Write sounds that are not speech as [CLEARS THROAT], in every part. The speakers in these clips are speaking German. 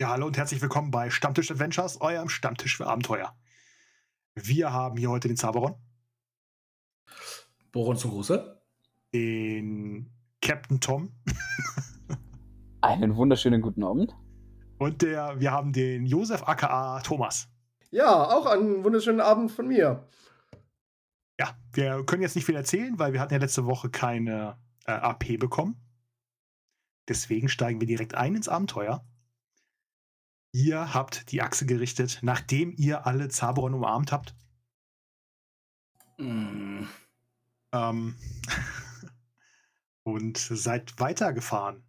Ja, hallo und herzlich willkommen bei Stammtisch Adventures, eurem Stammtisch für Abenteuer. Wir haben hier heute den Zaberon, Boron zum Gruße. den Captain Tom [LAUGHS] Einen wunderschönen guten Abend. und der, wir haben den Josef aka Thomas. Ja, auch einen wunderschönen Abend von mir. Ja, wir können jetzt nicht viel erzählen, weil wir hatten ja letzte Woche keine äh, AP bekommen. Deswegen steigen wir direkt ein ins Abenteuer. Ihr habt die Achse gerichtet, nachdem ihr alle Zaberon umarmt habt. Mm, Ähm, [LAUGHS] und seid weitergefahren.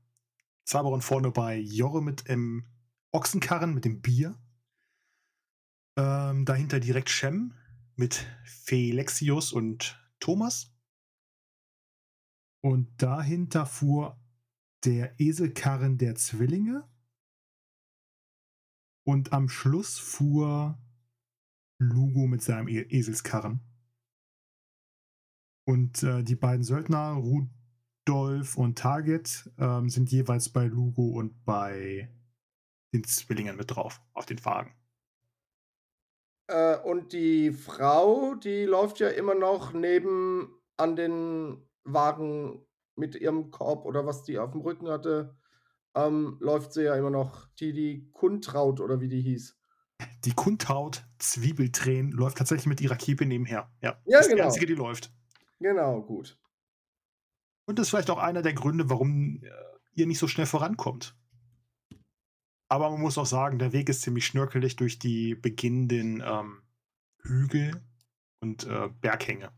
Zaberon vorne bei Jorre mit dem Ochsenkarren, mit dem Bier. Ähm, dahinter direkt Shem mit Felexius und Thomas. Und dahinter fuhr der Eselkarren der Zwillinge. Und am Schluss fuhr Lugo mit seinem e Eselskarren. Und äh, die beiden Söldner, Rudolf und Target, ähm, sind jeweils bei Lugo und bei den Zwillingen mit drauf, auf den Wagen. Äh, und die Frau, die läuft ja immer noch neben an den Wagen mit ihrem Korb oder was die auf dem Rücken hatte. Ähm, läuft sie ja immer noch. Die, die Kuntraut oder wie die hieß. Die Kundhaut Zwiebeltränen läuft tatsächlich mit ihrer Kiepe nebenher. Ja, Ja, das ist die genau. einzige, die läuft. Genau, gut. Und das ist vielleicht auch einer der Gründe, warum äh, ihr nicht so schnell vorankommt. Aber man muss auch sagen, der Weg ist ziemlich schnörkelig durch die beginnenden ähm, Hügel und äh, Berghänge.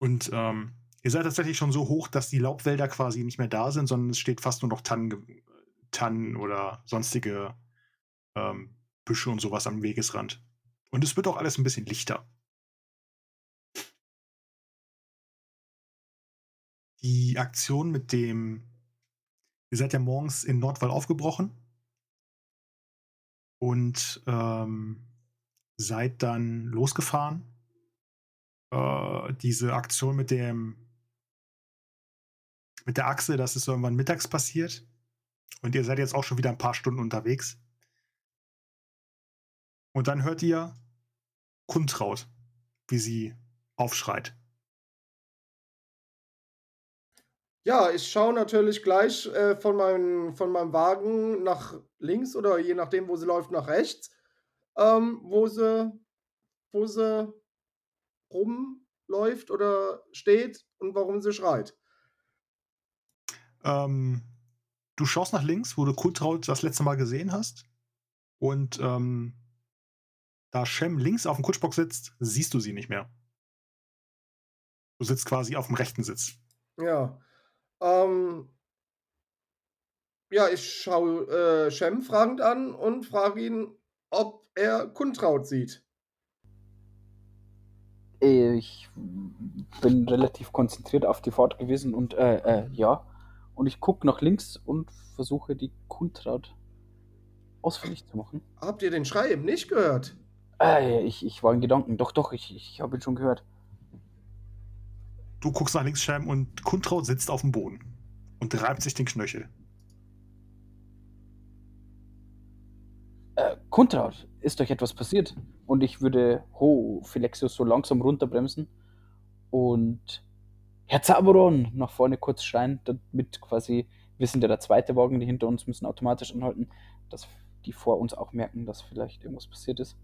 Und ähm, ihr seid tatsächlich schon so hoch, dass die Laubwälder quasi nicht mehr da sind, sondern es steht fast nur noch Tannen, Tannen oder sonstige ähm, Büsche und sowas am Wegesrand. Und es wird auch alles ein bisschen lichter. die Aktion mit dem. Ihr seid ja morgens in Nordwall aufgebrochen und ähm, seid dann losgefahren. Äh, diese Aktion mit dem mit der Achse, das ist irgendwann mittags passiert. Und ihr seid jetzt auch schon wieder ein paar Stunden unterwegs. Und dann hört ihr Kuntraut, wie sie aufschreit. Ja, ich schaue natürlich gleich äh, von, meinem, von meinem Wagen nach links oder je nachdem, wo sie läuft, nach rechts, ähm, wo, sie, wo sie rumläuft oder steht und warum sie schreit. Ähm, du schaust nach links, wo du Kultraut das letzte Mal gesehen hast. Und ähm, da Shem links auf dem Kutschbock sitzt, siehst du sie nicht mehr. Du sitzt quasi auf dem rechten Sitz. Ja. Ähm, ja, ich schaue äh, Shem fragend an und frage ihn, ob er Kuntraut sieht. Ich bin relativ konzentriert auf die Fahrt gewesen und äh, äh, ja. Und ich gucke nach links und versuche die Kuntraut ausfindig zu machen. Habt ihr den Schrei eben nicht gehört? Äh, ich, ich war in Gedanken. Doch, doch, ich, ich habe ihn schon gehört. Du guckst nach links, Shem, und Kuntraut sitzt auf dem Boden und reibt sich den Knöchel. Äh, Kuntraut, ist euch etwas passiert? Und ich würde Ho Philexius so langsam runterbremsen und Herr Zaberon nach vorne kurz schreien, damit quasi, wir sind ja der zweite Wagen, die hinter uns müssen automatisch anhalten, dass die vor uns auch merken, dass vielleicht irgendwas passiert ist.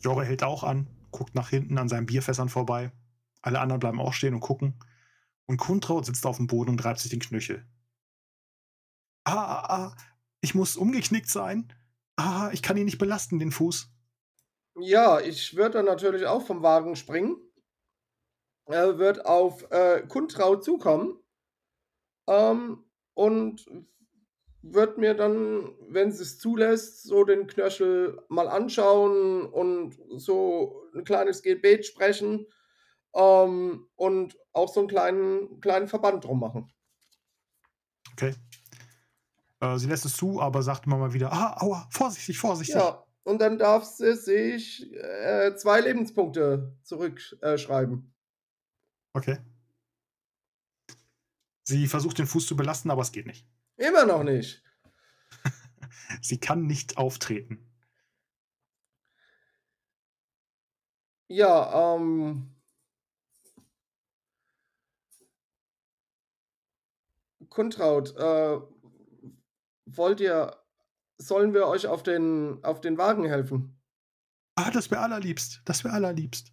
Jorre hält auch an, guckt nach hinten an seinen Bierfässern vorbei. Alle anderen bleiben auch stehen und gucken. Und Kuntraut sitzt auf dem Boden und reibt sich den Knöchel. Ah, ah, ah, ich muss umgeknickt sein. Ah, ich kann ihn nicht belasten, den Fuß. Ja, ich würde dann natürlich auch vom Wagen springen. Er wird auf äh, Kuntraut zukommen. Ähm, und wird mir dann, wenn sie es zulässt, so den Knöchel mal anschauen und so ein kleines Gebet sprechen. Ähm, und auch so einen kleinen, kleinen Verband drum machen. Okay. Äh, sie lässt es zu, aber sagt immer mal wieder, ah, aua, vorsichtig, vorsichtig. Ja, und dann darf sie sich äh, zwei Lebenspunkte zurückschreiben. Okay. Sie versucht den Fuß zu belasten, aber es geht nicht. Immer noch nicht. [LAUGHS] Sie kann nicht auftreten. Ja, ähm. Kuntraut, äh, wollt ihr, sollen wir euch auf den, auf den Wagen helfen? Ah, das wäre allerliebst. Das wäre allerliebst.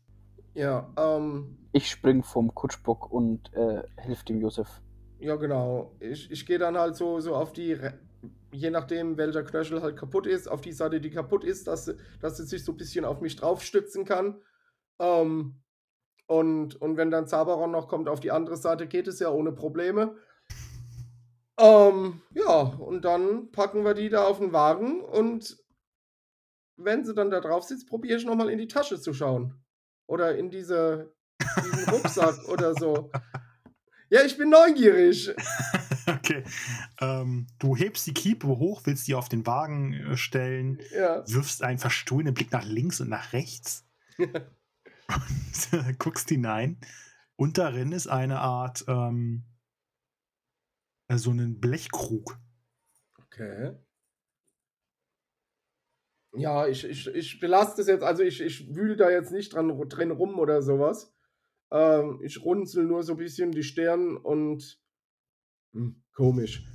Ja, ähm, Ich spring vom Kutschbock und äh, helfe dem Josef. ja genau. Ich, ich gehe dann halt so, so auf die, Re- je nachdem welcher Knöchel halt kaputt ist, auf die Seite, die kaputt ist, dass, sie- dass sie sich so ein bisschen auf mich draufstützen kann. Ähm, und, und wenn dann Zaberon noch kommt auf die andere Seite, geht es ja ohne Probleme. Ähm, ja, und dann packen wir die da auf den Wagen und wenn sie dann da drauf sitzt, probiere ich nochmal in die Tasche zu schauen. Oder in diese, diesen Rucksack [LAUGHS] oder so. Ja, ich bin neugierig. [LAUGHS] okay. Ähm, du hebst die Kiepe hoch, willst die auf den Wagen äh, stellen, Ja. wirfst einen verstohlenen Blick nach links und nach rechts [LAUGHS] und äh, guckst hinein. Und darin ist eine Art ähm, äh, so einen Blechkrug. Okay. Ja, ich, ich, ich belaste es jetzt, also ich, ich wühle da jetzt nicht dran, drin rum oder sowas. Ähm, ich runzel nur so ein bisschen die Stirn und hm, komisch.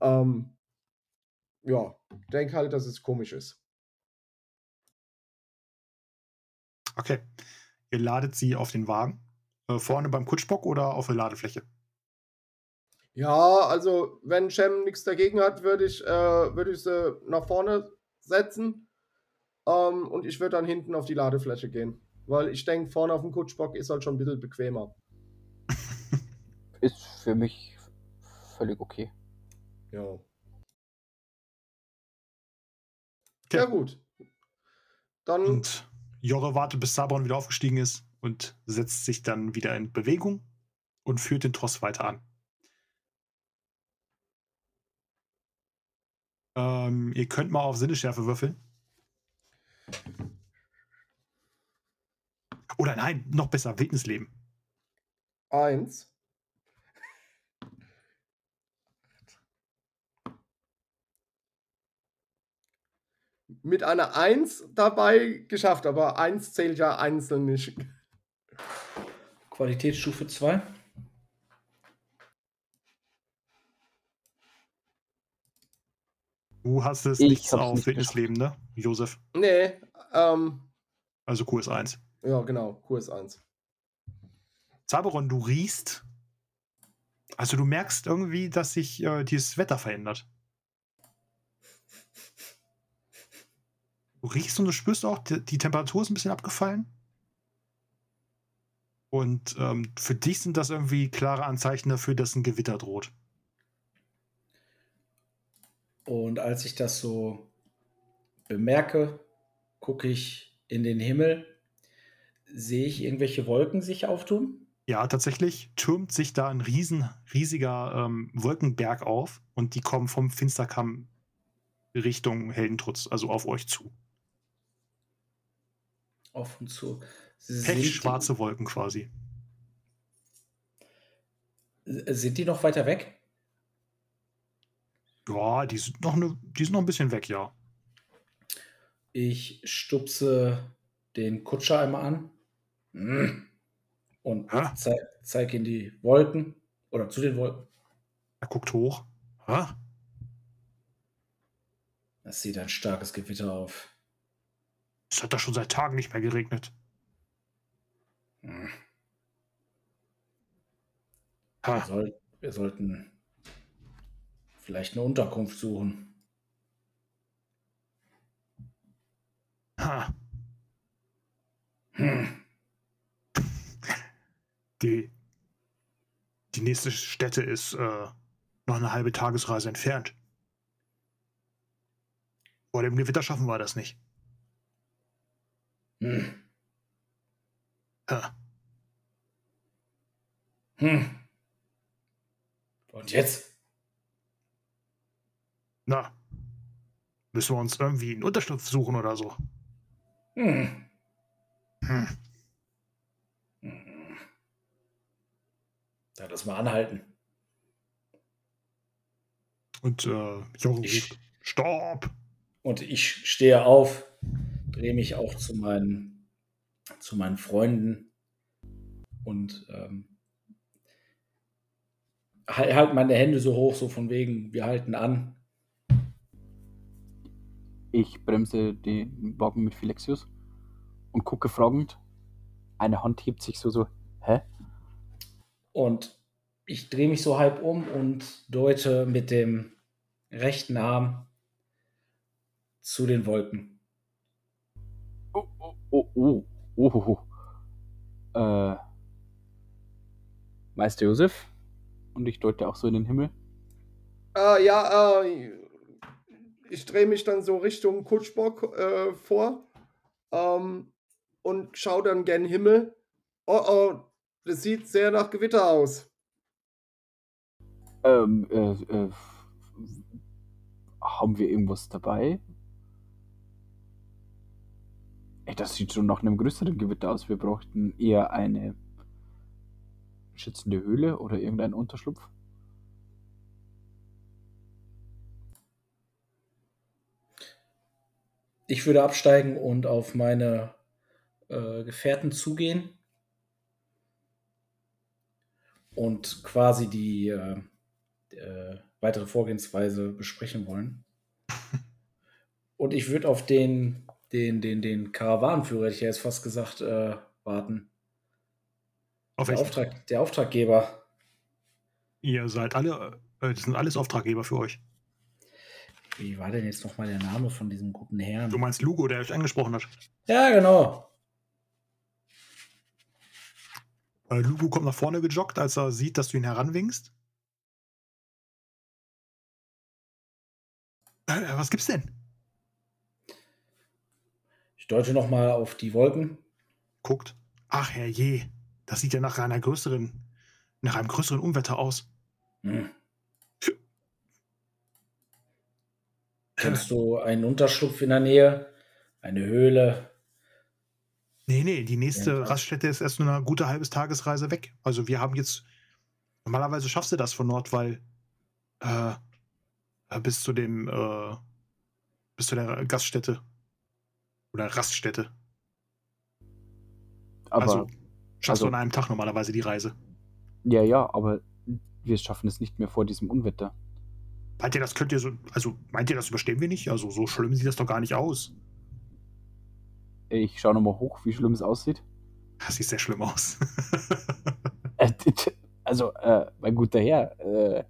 Ähm, ja, denk halt, dass es komisch ist. Okay. Ihr ladet sie auf den Wagen. Äh, vorne beim Kutschbock oder auf der Ladefläche? Ja, also wenn Shem nichts dagegen hat, würde ich, äh, würde ich sie nach vorne setzen. Ähm, und ich würde dann hinten auf die Ladefläche gehen. Weil ich denke, vorne auf dem Kutschbock ist halt schon ein bisschen bequemer. [LAUGHS] Ist für mich völlig okay. Ja. Okay. Ja, gut. Dann, Und Jorre wartet, bis Sabron wieder aufgestiegen ist und setzt sich dann wieder in Bewegung und führt den Tross weiter an. Ähm, ihr könnt mal auf Sinneschärfe würfeln. Oder nein, noch besser, Wildnisleben. eins. Mit einer 1 dabei geschafft, aber 1 zählt ja einzeln nicht. Qualitätsstufe 2. Du hast es Ich nichts auf nicht Wildnisleben, ne? Josef. Nee, ähm, Also QS1. ja, genau, Kurs 1. Zaberon, du riechst. Also du merkst irgendwie, dass sich äh, dieses Wetter verändert. Du riechst und du spürst auch, die, die Temperatur ist ein bisschen abgefallen. Und ähm, für dich sind das irgendwie klare Anzeichen dafür, dass ein Gewitter droht. Und als ich das so bemerke, gucke ich in den Himmel. Sehe ich irgendwelche Wolken sich auftun? Ja, tatsächlich türmt sich da ein riesen, riesiger ähm, Wolkenberg auf und die kommen vom Finsterkamm Richtung Heldentrutz, also auf euch zu. Auf und zu. Pechschwarze Wolken quasi. Sind die noch weiter weg? Ja, die sind noch, ne, die sind noch ein bisschen weg, ja. Ich stupse den Kutscher einmal an Mm. und zeige in die Wolken oder zu den Wolken. Er guckt hoch. Hä? Es sieht ein starkes Gewitter auf. Es hat da schon seit Tagen nicht mehr geregnet. Mm. Wir, Ha, soll, wir sollten vielleicht eine Unterkunft suchen. ha. Hm. Die, die nächste Stätte ist äh, noch eine halbe Tagesreise entfernt. Vor dem Gewitter schaffen wir das nicht. Hm. Ha. Hm. Und jetzt? Na, müssen wir uns irgendwie einen Unterschlupf suchen oder so. Hm. Hm. Hm. Dann lass mal anhalten. Und äh, Ich- ruft, Stopp! Und ich stehe auf, drehe mich auch zu meinen, zu meinen Freunden und ähm, halt halt meine Hände so hoch, so von wegen, wir halten an. Ich bremse den Wagen mit Philexius und gucke fragend. Eine Hand hebt sich so, so, hä? Und ich drehe mich so halb um und deute mit dem rechten Arm zu den Wolken. Oh, oh, oh, oh, oh, oh, oh. Äh, Meister Josef? Und ich deute auch so in den Himmel. Äh, ja, äh, ich drehe mich dann so Richtung Kutschbock äh, vor ähm, und schaue dann gen Himmel. Oh, oh, das sieht sehr nach Gewitter aus. Ähm, äh, äh, haben wir irgendwas dabei? Ey, das sieht schon nach einem größeren Gewitter aus. Wir bräuchten eher eine schützende Höhle oder irgendeinen Unterschlupf. Ich würde absteigen und auf meine äh, Gefährten zugehen und quasi die äh, äh, weitere Vorgehensweise besprechen wollen. [LAUGHS] Und ich würde auf den, den, den, den Karawanenführer, hätte ich ja jetzt fast gesagt, äh, warten. Auf Der? Auftrag, der Auftraggeber. Ihr seid alle, äh, das sind alles Auftraggeber für euch. Wie war denn jetzt nochmal der Name von diesem guten Herrn? Du meinst Lugo, der euch angesprochen hat. Ja, genau. Äh, Lugo kommt nach vorne gejoggt, als er sieht, dass du ihn heranwinkst. Äh, was gibt's denn? Ich deute nochmal auf die Wolken. Guckt. Ach herrje, das sieht ja nach einer größeren, nach einem größeren Unwetter aus. Hm. Kennst du einen Unterschlupf in der Nähe? Eine Höhle? Nee, nee, die nächste Ja. Raststätte ist erst nur eine gute halbes Tagesreise weg. Also wir haben jetzt, normalerweise schaffst du das von Nordwall äh, äh, bis zu dem, äh, bis zu der Gaststätte. Oder Raststätte. Aber, also schaffst also- du an einem Tag normalerweise die Reise. ja, ja, aber wir schaffen es nicht mehr vor diesem Unwetter. Meint ihr, das könnt ihr so, also meint ihr, das überstehen wir nicht? Also so schlimm sieht das doch gar nicht aus. Ich schaue nochmal hoch, wie schlimm es aussieht. Das sieht sehr schlimm aus. [LAUGHS] [LAUGHS] Also, äh, mein guter Herr, äh,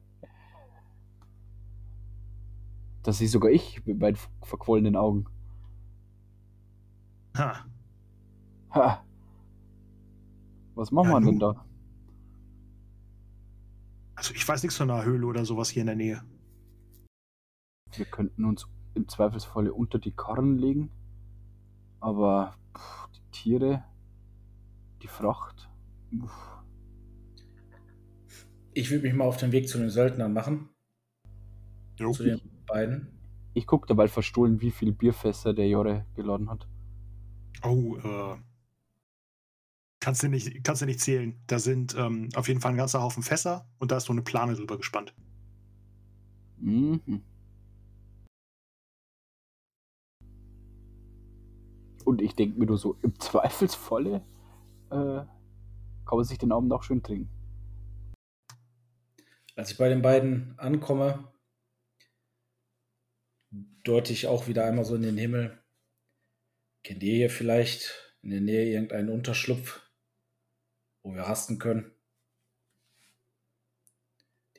das sehe sogar ich mit meinen verquollenen Augen. ha. Ha. Was machen Ja, wir denn nun. da? Also ich weiß nichts von einer Höhle oder sowas hier in der Nähe. Wir könnten uns im Zweifelsfalle unter die Karren legen, aber pff, die Tiere, die Fracht, uff, Ich würde mich mal auf den Weg zu den Söldnern machen. Jo. Zu den beiden. ich gucke dabei verstohlen, wie viel Bierfässer der Jorre geladen hat. Oh, äh. Kannst du nicht, kannst du nicht zählen. Da sind ähm, auf jeden Fall ein ganzer Haufen Fässer und da ist so eine Plane drüber gespannt. Mhm. Und ich denke mir nur so, im Zweifelsfalle äh, kann man sich den Abend auch schön trinken. Als ich bei den beiden ankomme, deute ich auch wieder einmal so in den Himmel. Kennt ihr hier vielleicht in der Nähe irgendeinen Unterschlupf, wo wir rasten können?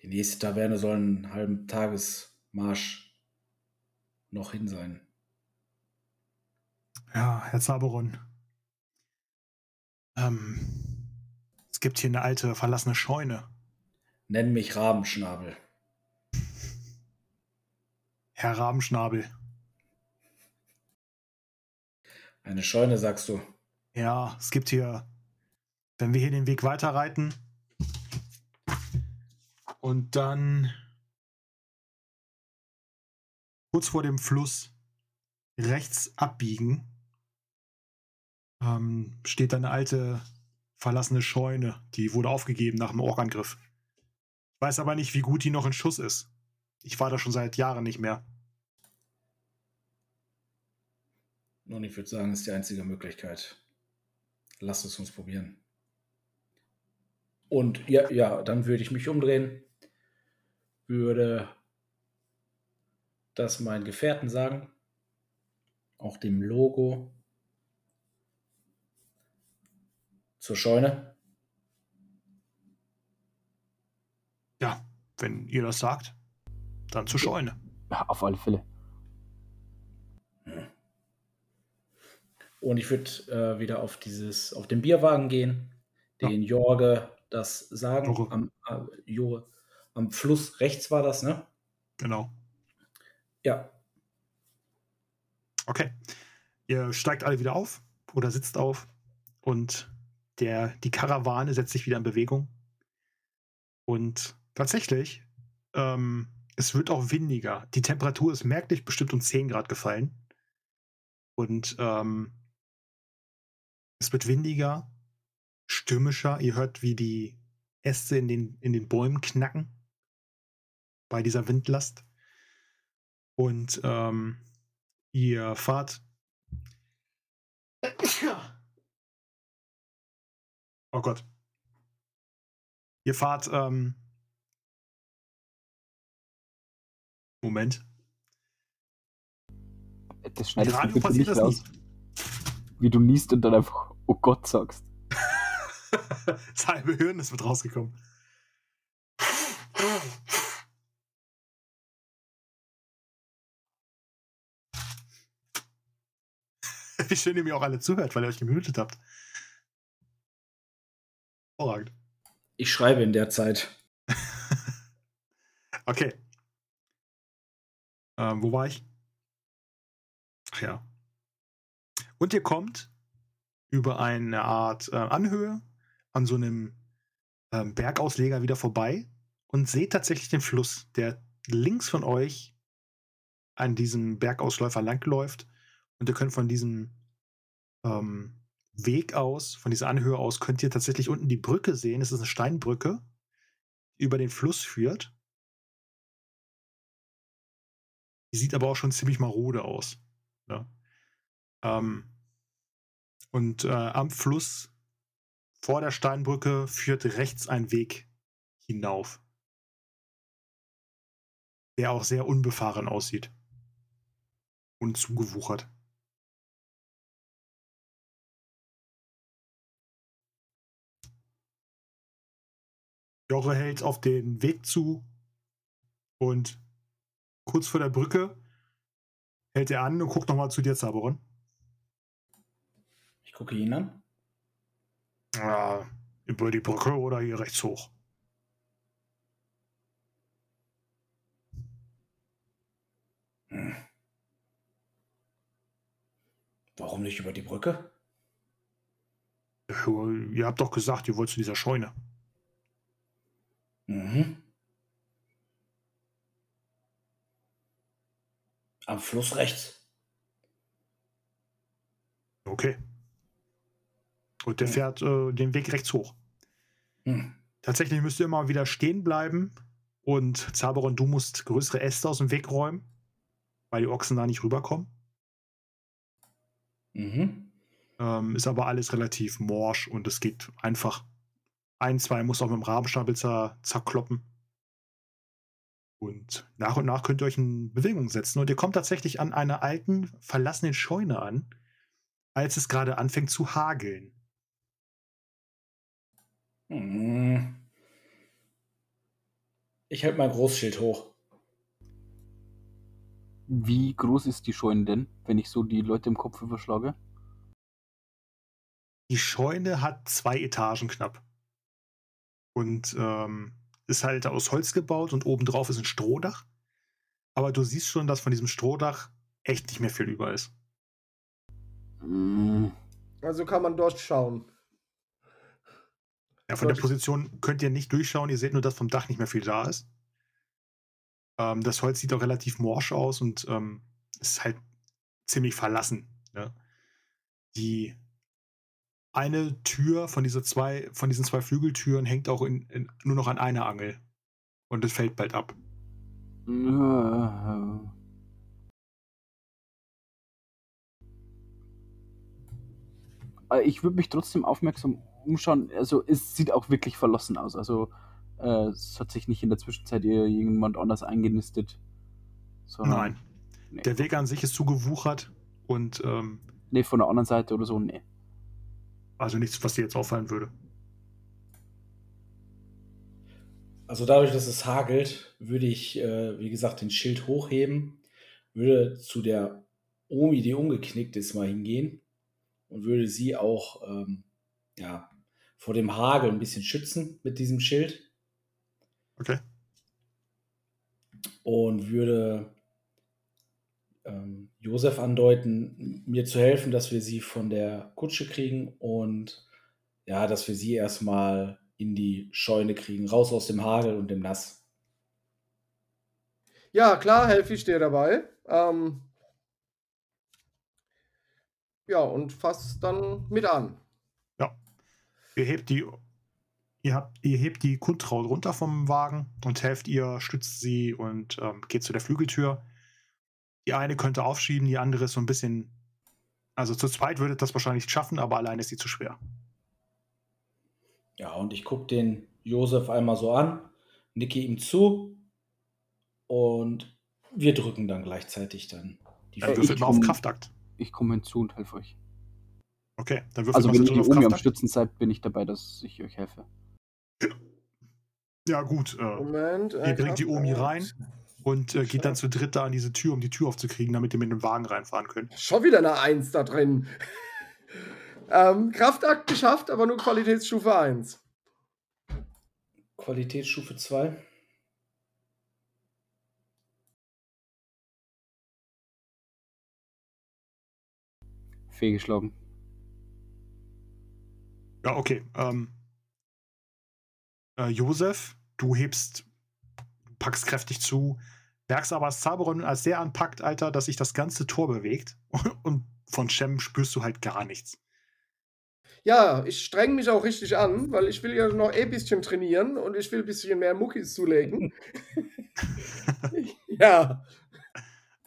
Die nächste Taverne soll einen halben Tagesmarsch noch hin sein. Ja, Herr Zaberon. Ähm, es gibt hier eine alte, verlassene Scheune. Nenn mich Rabenschnabel. Herr Rabenschnabel. Eine Scheune, sagst du. Ja, es gibt hier, wenn wir hier den Weg weiterreiten und dann kurz vor dem Fluss rechts abbiegen, ähm, steht da eine alte verlassene Scheune. Die wurde aufgegeben nach dem Orkangriff. Ich weiß aber nicht, wie gut die noch in Schuss ist. Ich war da schon seit Jahren nicht mehr. Nun, ich würde sagen, ist die einzige Möglichkeit. Lass es uns probieren. Und ja, ja, dann würde ich mich umdrehen, würde das meinen Gefährten sagen, auch dem Logo zur Scheune. Ja, wenn ihr das sagt, dann zur Scheune. Ja, auf alle Fälle. Und ich würde äh, wieder auf dieses, auf den Bierwagen gehen, den Jorge das sagen. Jorge. Am, äh, Jorge, am Fluss rechts war das, ne? Genau. Ja. Okay. Ihr steigt alle wieder auf oder sitzt auf und der, die Karawane setzt sich wieder in Bewegung. Und tatsächlich, ähm, es wird auch windiger. Die Temperatur ist merklich bestimmt um 10 Grad gefallen. Und ähm, es wird windiger, stürmischer. Ihr hört, wie die Äste in den, in den Bäumen knacken bei dieser Windlast. Und ähm, ihr fahrt. Oh Gott. Ihr fahrt. Ähm, Moment. Das schneidest du Radio bitte passiert nicht raus, wie du niest und dann einfach Oh Gott sagst. [LAUGHS] das halbe Hirn ist mit rausgekommen. Wie schön ihr mir auch alle zuhört, weil ihr euch gemutet habt. Hervorragend. Ich schreibe in der Zeit. [LAUGHS] Okay. Ähm, wo war ich? Ach ja. Und ihr kommt über eine Art äh, Anhöhe an so einem ähm, Bergausleger wieder vorbei und seht tatsächlich den Fluss, der links von euch an diesem Bergausläufer langläuft. Und ihr könnt von diesem ähm, Weg aus, von dieser Anhöhe aus, könnt ihr tatsächlich unten die Brücke sehen. Es ist eine Steinbrücke, die über den Fluss führt. Die sieht aber auch schon ziemlich marode aus. Ja. Ähm, und äh, am Fluss vor der Steinbrücke führt rechts ein Weg hinauf, der auch sehr unbefahren aussieht und zugewuchert. Jorre hält auf den Weg zu und kurz vor der Brücke hält er an und guckt nochmal zu dir, Zaberon. Ich gucke ihn an. Ja, über die Brücke oder hier rechts hoch. Hm. Warum nicht über die Brücke? Ihr habt doch gesagt, ihr wollt zu dieser Scheune. Mhm. Am Fluss rechts. Okay. Und der Hm. fährt äh, den Weg rechts hoch. Hm. Tatsächlich müsst ihr immer wieder stehen bleiben und Zaberon, du musst größere Äste aus dem Weg räumen, weil die Ochsen da nicht rüberkommen. Mhm. Ähm, ist aber alles relativ morsch und es geht einfach. Ein, zwei muss auch mit dem Rabenstapel zer zerkloppen. Und nach und nach könnt ihr euch in Bewegung setzen. Und ihr kommt tatsächlich an einer alten, verlassenen Scheune an, als es gerade anfängt zu hageln. Mhm. Ich halte mein Großschild hoch. Wie groß ist die Scheune denn, wenn ich so die Leute im Kopf überschlage? Die Scheune hat zwei Etagen knapp. Und ähm, ist halt aus Holz gebaut und obendrauf ist ein Strohdach. Aber du siehst schon, dass von diesem Strohdach echt nicht mehr viel über ist. Mm, Also kann man durchschauen. Ja, von der. Position könnt ihr nicht durchschauen, ihr seht nur, dass vom Dach nicht mehr viel da ist. Ähm, das Holz sieht auch relativ morsch aus und ähm, ist halt ziemlich verlassen. Ne? Die eine Tür von, diese zwei, von diesen zwei Flügeltüren hängt auch in, in, nur noch an einer Angel. Und es fällt bald ab. Äh, Ich würde mich trotzdem aufmerksam umschauen. Also es sieht auch wirklich verlassen aus. Also äh, es hat sich nicht in der Zwischenzeit ihr jemand anders eingenistet. Nein. Nee. Der Weg an sich ist zugewuchert und ähm, Nee, von der anderen Seite oder so, nee. Also nichts, was dir jetzt auffallen würde. Also dadurch, dass es hagelt, würde ich, äh, wie gesagt, den Schild hochheben, würde zu der Omi, die umgeknickt ist, mal hingehen und würde sie auch ähm, ja, vor dem Hagel ein bisschen schützen mit diesem Schild Okay. und würde ähm, Josef andeuten, mir zu helfen, dass wir sie von der Kutsche kriegen und ja, dass wir sie erstmal in die Scheune kriegen, raus aus dem Hagel und dem Nass. Ja, klar, helfe ich dir dabei. Ähm, ja, und fass dann mit an. Ihr hebt die, ihr habt, ihr hebt die Kuntraut runter vom Wagen und helft ihr, stützt sie und ähm, geht zu der Flügeltür. Die eine könnte aufschieben, die andere ist so ein bisschen. Also zu zweit würdet das wahrscheinlich schaffen, aber alleine ist sie zu schwer. Ja, und ich gucke den Josef einmal so an, nicke ihm zu und wir drücken dann gleichzeitig dann die Dann Äh, würfelt ich mal auf Kraftakt. Ich komme hinzu und helfe euch. Okay, dann würfelt Also mal wenn ihr die auf Omi am. Stützen seid, bin ich dabei, dass ich euch helfe. Ja, gut. Äh, Moment. ihr äh, bringt die Omi rein und äh, geht dann zu dritt da an diese Tür, um die Tür aufzukriegen, damit ihr mit dem Wagen reinfahren könnt. Schon wieder eine 1 da drin. [LAUGHS] ähm, Kraftakt geschafft, aber nur Qualitätsstufe 1. Qualitätsstufe 2. Fehlgeschlagen. Ja, okay. Ähm, äh, Josef, du hebst, packst kräftig zu, merkst aber als Zaberon, als der anpackt, Alter, dass sich das ganze Tor bewegt [LAUGHS] und von Shem spürst du halt gar nichts. Ja, ich streng mich auch richtig an, weil ich will ja noch eh ein bisschen trainieren und ich will ein bisschen mehr Muckis zulegen. [LAUGHS] ja,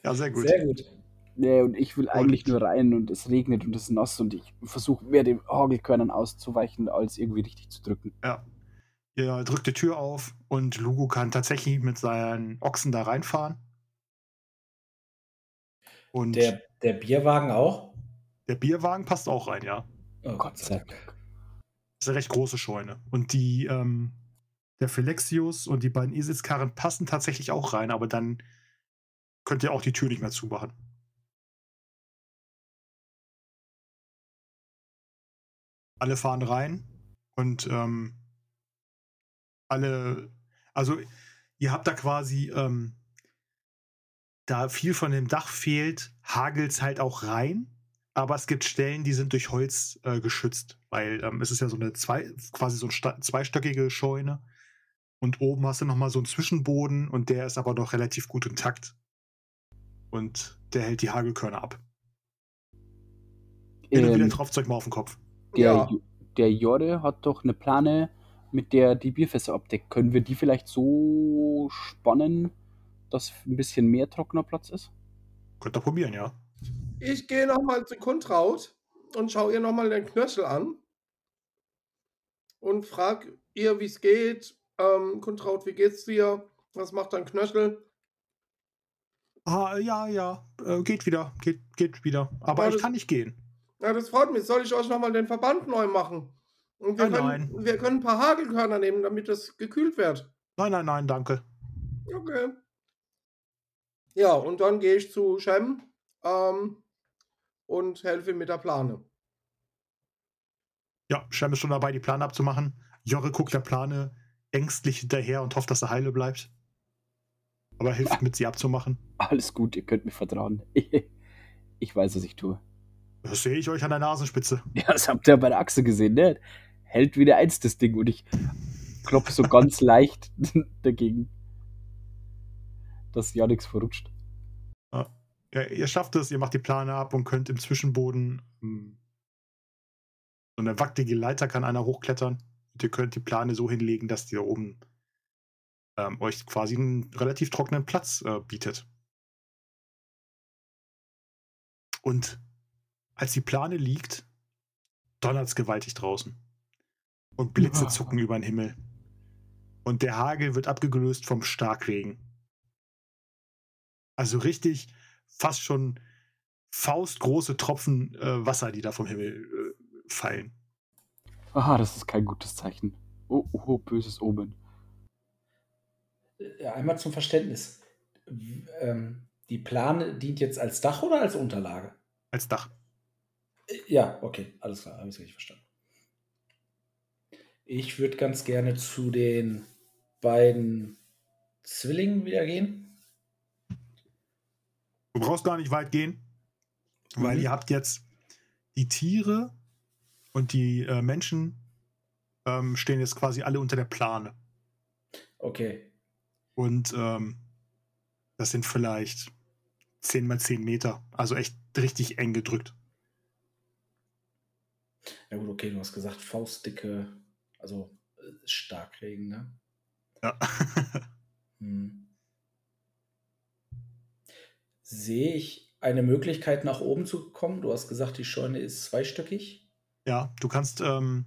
Ja, sehr gut. Sehr gut. Nee, und ich will eigentlich nur rein und es regnet und es ist nass und ich versuche mehr den Hagelkörnern auszuweichen, als irgendwie richtig zu drücken. Ja. Ihr drückt die Tür auf und Lugo kann tatsächlich mit seinen Ochsen da reinfahren. Und der, Der, der Bierwagen auch? Bierwagen passt auch rein, ja. Oh, Gott sei Dank. Das ist eine recht große Scheune. Und die, ähm, der Philexius und die beiden Eselskarren passen tatsächlich auch rein, aber dann könnt ihr auch die Tür nicht mehr zumachen. Alle fahren rein und ähm, alle, also ihr habt da quasi, ähm, da viel von dem Dach fehlt, hagelt es halt auch rein. Aber es gibt Stellen, die sind durch Holz äh, geschützt, weil ähm, es ist ja so eine zwei, quasi so eine zweistöckige Scheune. Und oben hast du nochmal so einen Zwischenboden und der ist aber noch relativ gut intakt. Und der hält die Hagelkörner ab. Hin und wieder Ähm, tropft euch mal auf den Kopf. der, Ja. Der Jorde hat doch eine Plane, mit der die Bierfässer abdeckt. Können wir die vielleicht so spannen, dass ein bisschen mehr trockener Platz ist? Könnt ihr probieren, ja. ich gehe nochmal zu Kuntraut und schaue ihr nochmal den Knöchel an und frag ihr, wie es geht. Ähm, Kuntraut, wie geht's dir? Was macht dein Knöchel? Ah, ja, ja, äh, geht wieder, geht, geht wieder. Aber Ja, ich das- kann nicht gehen. Ja, das freut mich. Soll ich euch nochmal den Verband neu machen? Und wir, Nein, können, wir können ein paar Hagelkörner nehmen, damit das gekühlt wird. Nein, nein, nein, danke. Okay. Ja, und dann gehe ich zu Shem ähm, und helfe ihm mit der Plane. Ja, Shem ist schon dabei, die Plane abzumachen. Jorre guckt der Plane ängstlich hinterher und hofft, dass er heile bleibt. Aber hilft mit, sie abzumachen. Alles gut, ihr könnt mir vertrauen. Ich weiß, was ich tue. Das sehe ich euch an der Nasenspitze. Ja, das habt ihr bei der Achse gesehen, ne? Hält wieder eins das Ding und ich klopfe so ganz [LAUGHS] leicht [LAUGHS] dagegen, dass ja nichts verrutscht. Ja, ihr schafft es, ihr macht die Plane ab und könnt im Zwischenboden ähm, so eine wackelige Leiter kann einer hochklettern. Und ihr könnt die Plane so hinlegen, dass die da oben ähm, euch quasi einen relativ trockenen Platz äh, bietet. Und als die Plane liegt, donnert es gewaltig draußen. Und Blitze Ja. zucken über den Himmel. Und der Hagel wird abgelöst vom Starkregen. Also richtig fast schon faustgroße Tropfen äh, Wasser, die da vom Himmel äh, fallen. Aha, das ist kein gutes Zeichen. Oh, oh, böses Omen. Ja, einmal zum Verständnis. Ähm, die Plane dient jetzt als Dach oder als Unterlage? Als Dach. Äh, Ja, okay, alles klar, habe ich richtig verstanden. Ich würde ganz gerne zu den beiden Zwillingen wieder gehen. Du brauchst gar nicht weit gehen, weil Mhm. ihr habt jetzt die Tiere und die äh, Menschen ähm, stehen jetzt quasi alle unter der Plane. Okay. Und ähm, das sind vielleicht 10 mal 10 Meter. Also echt richtig eng gedrückt. Ja gut, okay, du hast gesagt Faustdicke, also äh, Starkregen, ne? Ja. [LAUGHS] Hm. Sehe ich eine Möglichkeit, nach oben zu kommen? Du hast gesagt, die Scheune ist zweistöckig. ja, du kannst ähm,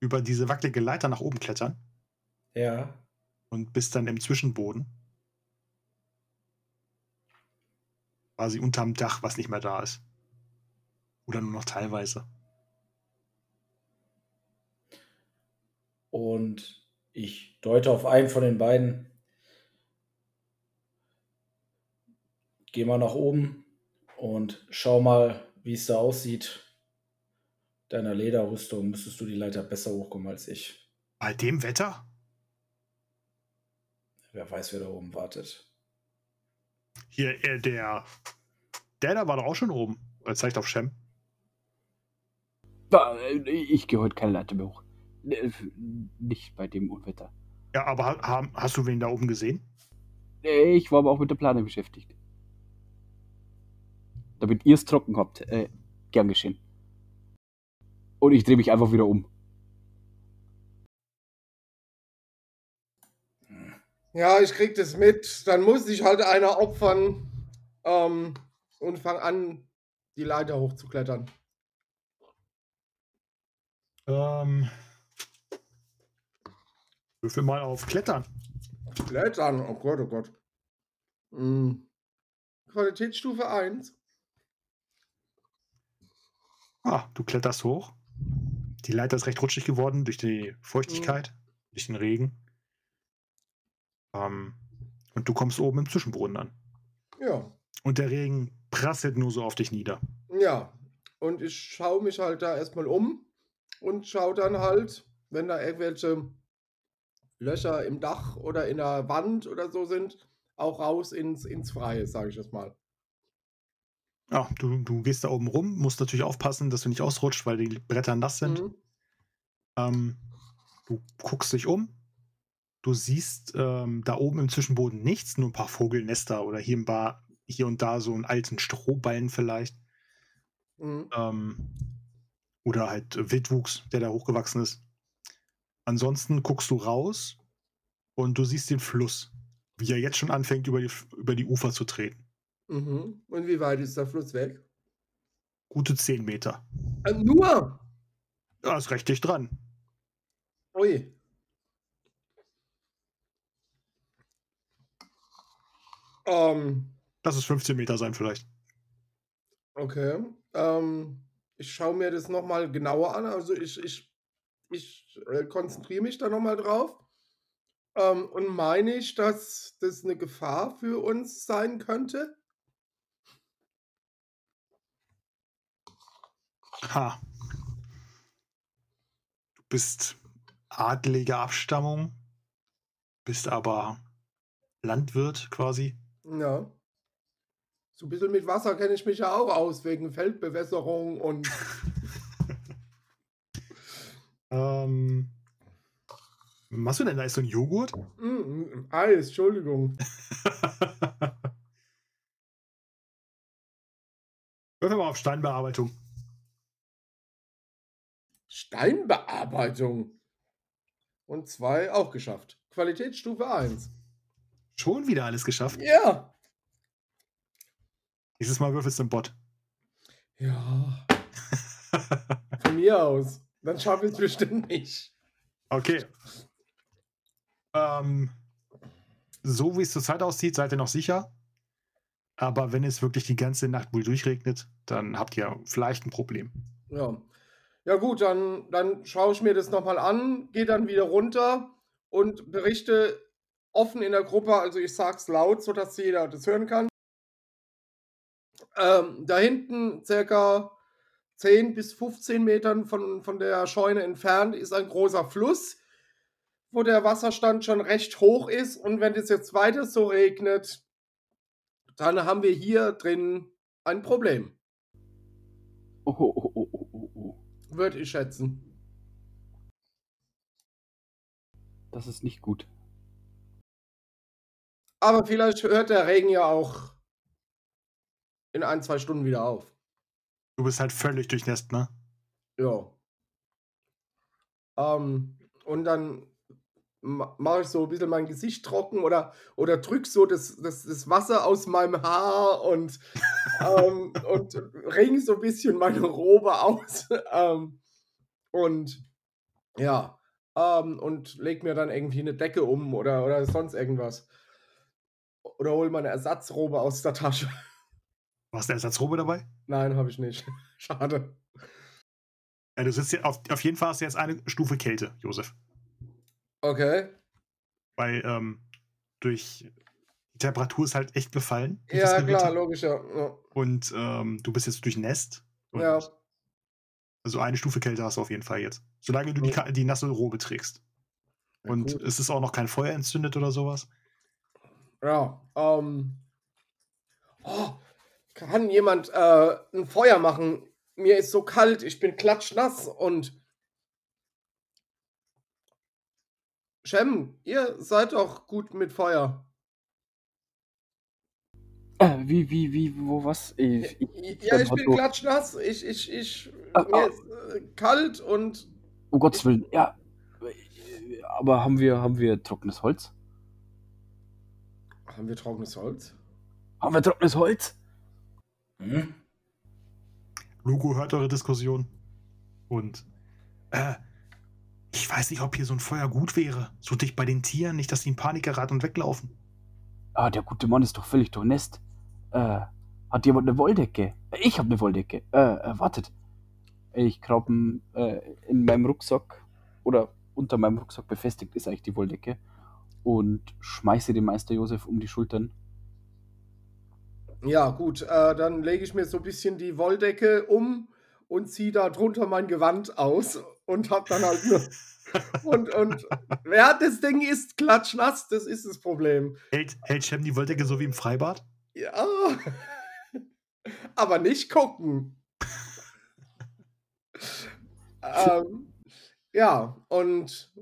über diese wackelige Leiter nach oben klettern Ja. und bist dann im Zwischenboden. Quasi unterm Dach, was nicht mehr da ist. Oder nur noch teilweise. Und ich deute auf einen von den beiden. Geh mal nach oben und schau mal, wie es da aussieht. Deiner Lederrüstung müsstest du die Leiter besser hochkommen als ich. Bei dem Wetter? Wer weiß, wer da oben wartet. Hier, äh, der. Der da war doch auch schon oben. Er zeigt auf Shem. Äh, Ich gehe heute keine Leiter mehr hoch. Äh, Nicht bei dem Unwetter. Ja, aber ha hast du wen da oben gesehen? Äh, Ich war aber auch mit der Plane beschäftigt. Damit ihr es trocken habt. Äh, gern geschehen. Und ich drehe mich einfach wieder um. Ja, ich krieg das mit. Dann muss sich halt einer opfern ähm, und fang an, die Leiter hochzuklettern. Ähm. Würfel mal auf Klettern. Klettern, oh Gott, oh Gott. Hm. Qualitätsstufe 1. Ah, du kletterst hoch. Die Leiter ist recht rutschig geworden durch die Feuchtigkeit, durch den Regen. Ähm, und du kommst oben im Zwischenboden an. Ja. Und der Regen prasselt nur so auf dich nieder. Ja. Und ich schaue mich halt da erstmal um und schaue dann halt, wenn da irgendwelche Löcher im Dach oder in der Wand oder so sind, auch raus ins, ins Freie, sage ich jetzt mal. Ja, du, du gehst da oben rum, musst natürlich aufpassen, dass du nicht ausrutscht, weil die Bretter nass sind. Mhm. Ähm, du guckst dich um. Du siehst ähm, da oben im Zwischenboden nichts, nur ein paar Vogelnester oder hier, ein paar, hier und da so einen alten Strohballen vielleicht. Mhm. Ähm, oder halt Wildwuchs, der da hochgewachsen ist. Ansonsten guckst du raus und du siehst den Fluss, wie er jetzt schon anfängt, über die, über die Ufer zu treten. Mhm. Und wie weit ist der Fluss weg? Gute 10 Meter. Äh, nur! Ja, ist recht dicht dran. Ui. Ähm, Lass es 15 Meter sein vielleicht. okay. Ähm, ich schaue mir das nochmal genauer an. Also ich, ich, ich äh, konzentriere mich da nochmal drauf. Ähm, und meine ich, dass das eine Gefahr für uns sein könnte? Ha. Du bist adlige Abstammung, bist aber Landwirt quasi. Ja. So ein bisschen mit Wasser kenne ich mich ja auch aus, wegen Feldbewässerung und. [LAUGHS] Ähm, machst du denn da ist so ein Joghurt? Mm, Eis, Entschuldigung. [LAUGHS] Würfel mal auf Steinbearbeitung. Steinbearbeitung. Und zwei auch geschafft. Qualitätsstufe 1. Schon wieder alles geschafft. Ja. Dieses Mal würfelst du einen Bot. Ja. [LAUGHS] Von mir aus. Dann schaffe ich es bestimmt nicht. Okay. Ähm, so wie es zurzeit aussieht, seid ihr noch sicher. Aber wenn es wirklich die ganze Nacht wohl durchregnet, dann habt ihr vielleicht ein Problem. Ja. Ja, gut, dann, dann schaue ich mir das nochmal an, gehe dann wieder runter und berichte offen in der Gruppe. Also ich sage es laut, sodass jeder das hören kann. Ähm, da hinten, circa 10 bis 15 Metern von, von der Scheune entfernt, ist ein großer Fluss, wo der Wasserstand schon recht hoch ist. Und wenn es jetzt weiter so regnet, dann haben wir hier drin ein Problem, Oh, oh, oh, oh, oh, oh, oh. würde ich schätzen. Das ist nicht gut. Aber vielleicht hört der Regen ja auch in ein, zwei Stunden wieder auf. Du bist halt völlig durchnässt, ne? Ja. Ähm, und dann ma- mache ich so ein bisschen mein Gesicht trocken oder, oder drück so das, das, das Wasser aus meinem Haar und, [LAUGHS] ähm, und ring so ein bisschen meine Robe aus. [LAUGHS] ähm, und ja, ähm, und leg mir dann irgendwie eine Decke um oder, oder sonst irgendwas. Oder hol meine Ersatzrobe aus der Tasche. Du hast eine Ersatzrobe dabei? Nein, habe ich nicht. [LAUGHS] Schade. Ja, du sitzt hier, auf, auf jeden Fall hast du jetzt eine Stufe Kälte, Josef. Okay. Weil ähm, durch die Temperatur ist halt echt gefallen. Ja, klar, logisch, ja. ja. Und ähm, du bist jetzt durchnässt. Ja. Also eine Stufe Kälte hast du auf jeden Fall jetzt. Solange du die, die nasse Robe trägst. Ja, Und gut. es ist auch noch kein Feuer entzündet oder sowas. Ja, ähm. Oh, kann jemand äh, ein Feuer machen? Mir ist so kalt, ich bin klatschnass und. Shem, ihr seid doch gut mit Feuer. Äh, wie, wie, wie, wo, was? Ich, ich, Ja, ich bin so- klatschnass. Ich, ich, ich. Ah, Mir ah. ist äh, kalt und. um Gottes Willen, ja. Aber haben wir, haben wir trockenes Holz? Haben wir trockenes Holz? Haben wir trockenes Holz? Hm? Lugo hört eure Diskussion. Und äh, ich weiß nicht, ob hier so ein Feuer gut wäre. So dicht bei den Tieren, nicht, dass die in Panik geraten und weglaufen. Ah, der gute Mann ist doch völlig durchnässt. Äh, hat jemand eine Wolldecke? Ich habe eine Wolldecke. Äh, äh, wartet. Ich glaube, äh, in meinem Rucksack oder unter meinem Rucksack befestigt ist eigentlich die Wolldecke und schmeiße den Meister Josef um die Schultern. Ja, gut, äh, dann lege ich mir so ein bisschen die Wolldecke um und ziehe da drunter mein Gewand aus und hab dann halt nur. [LAUGHS] und, und wer das Ding ist klatschnass, das ist das Problem. Hält, hält Shem die Wolldecke so wie im Freibad? Ja. Aber nicht gucken. [LAUGHS] ähm, ja, und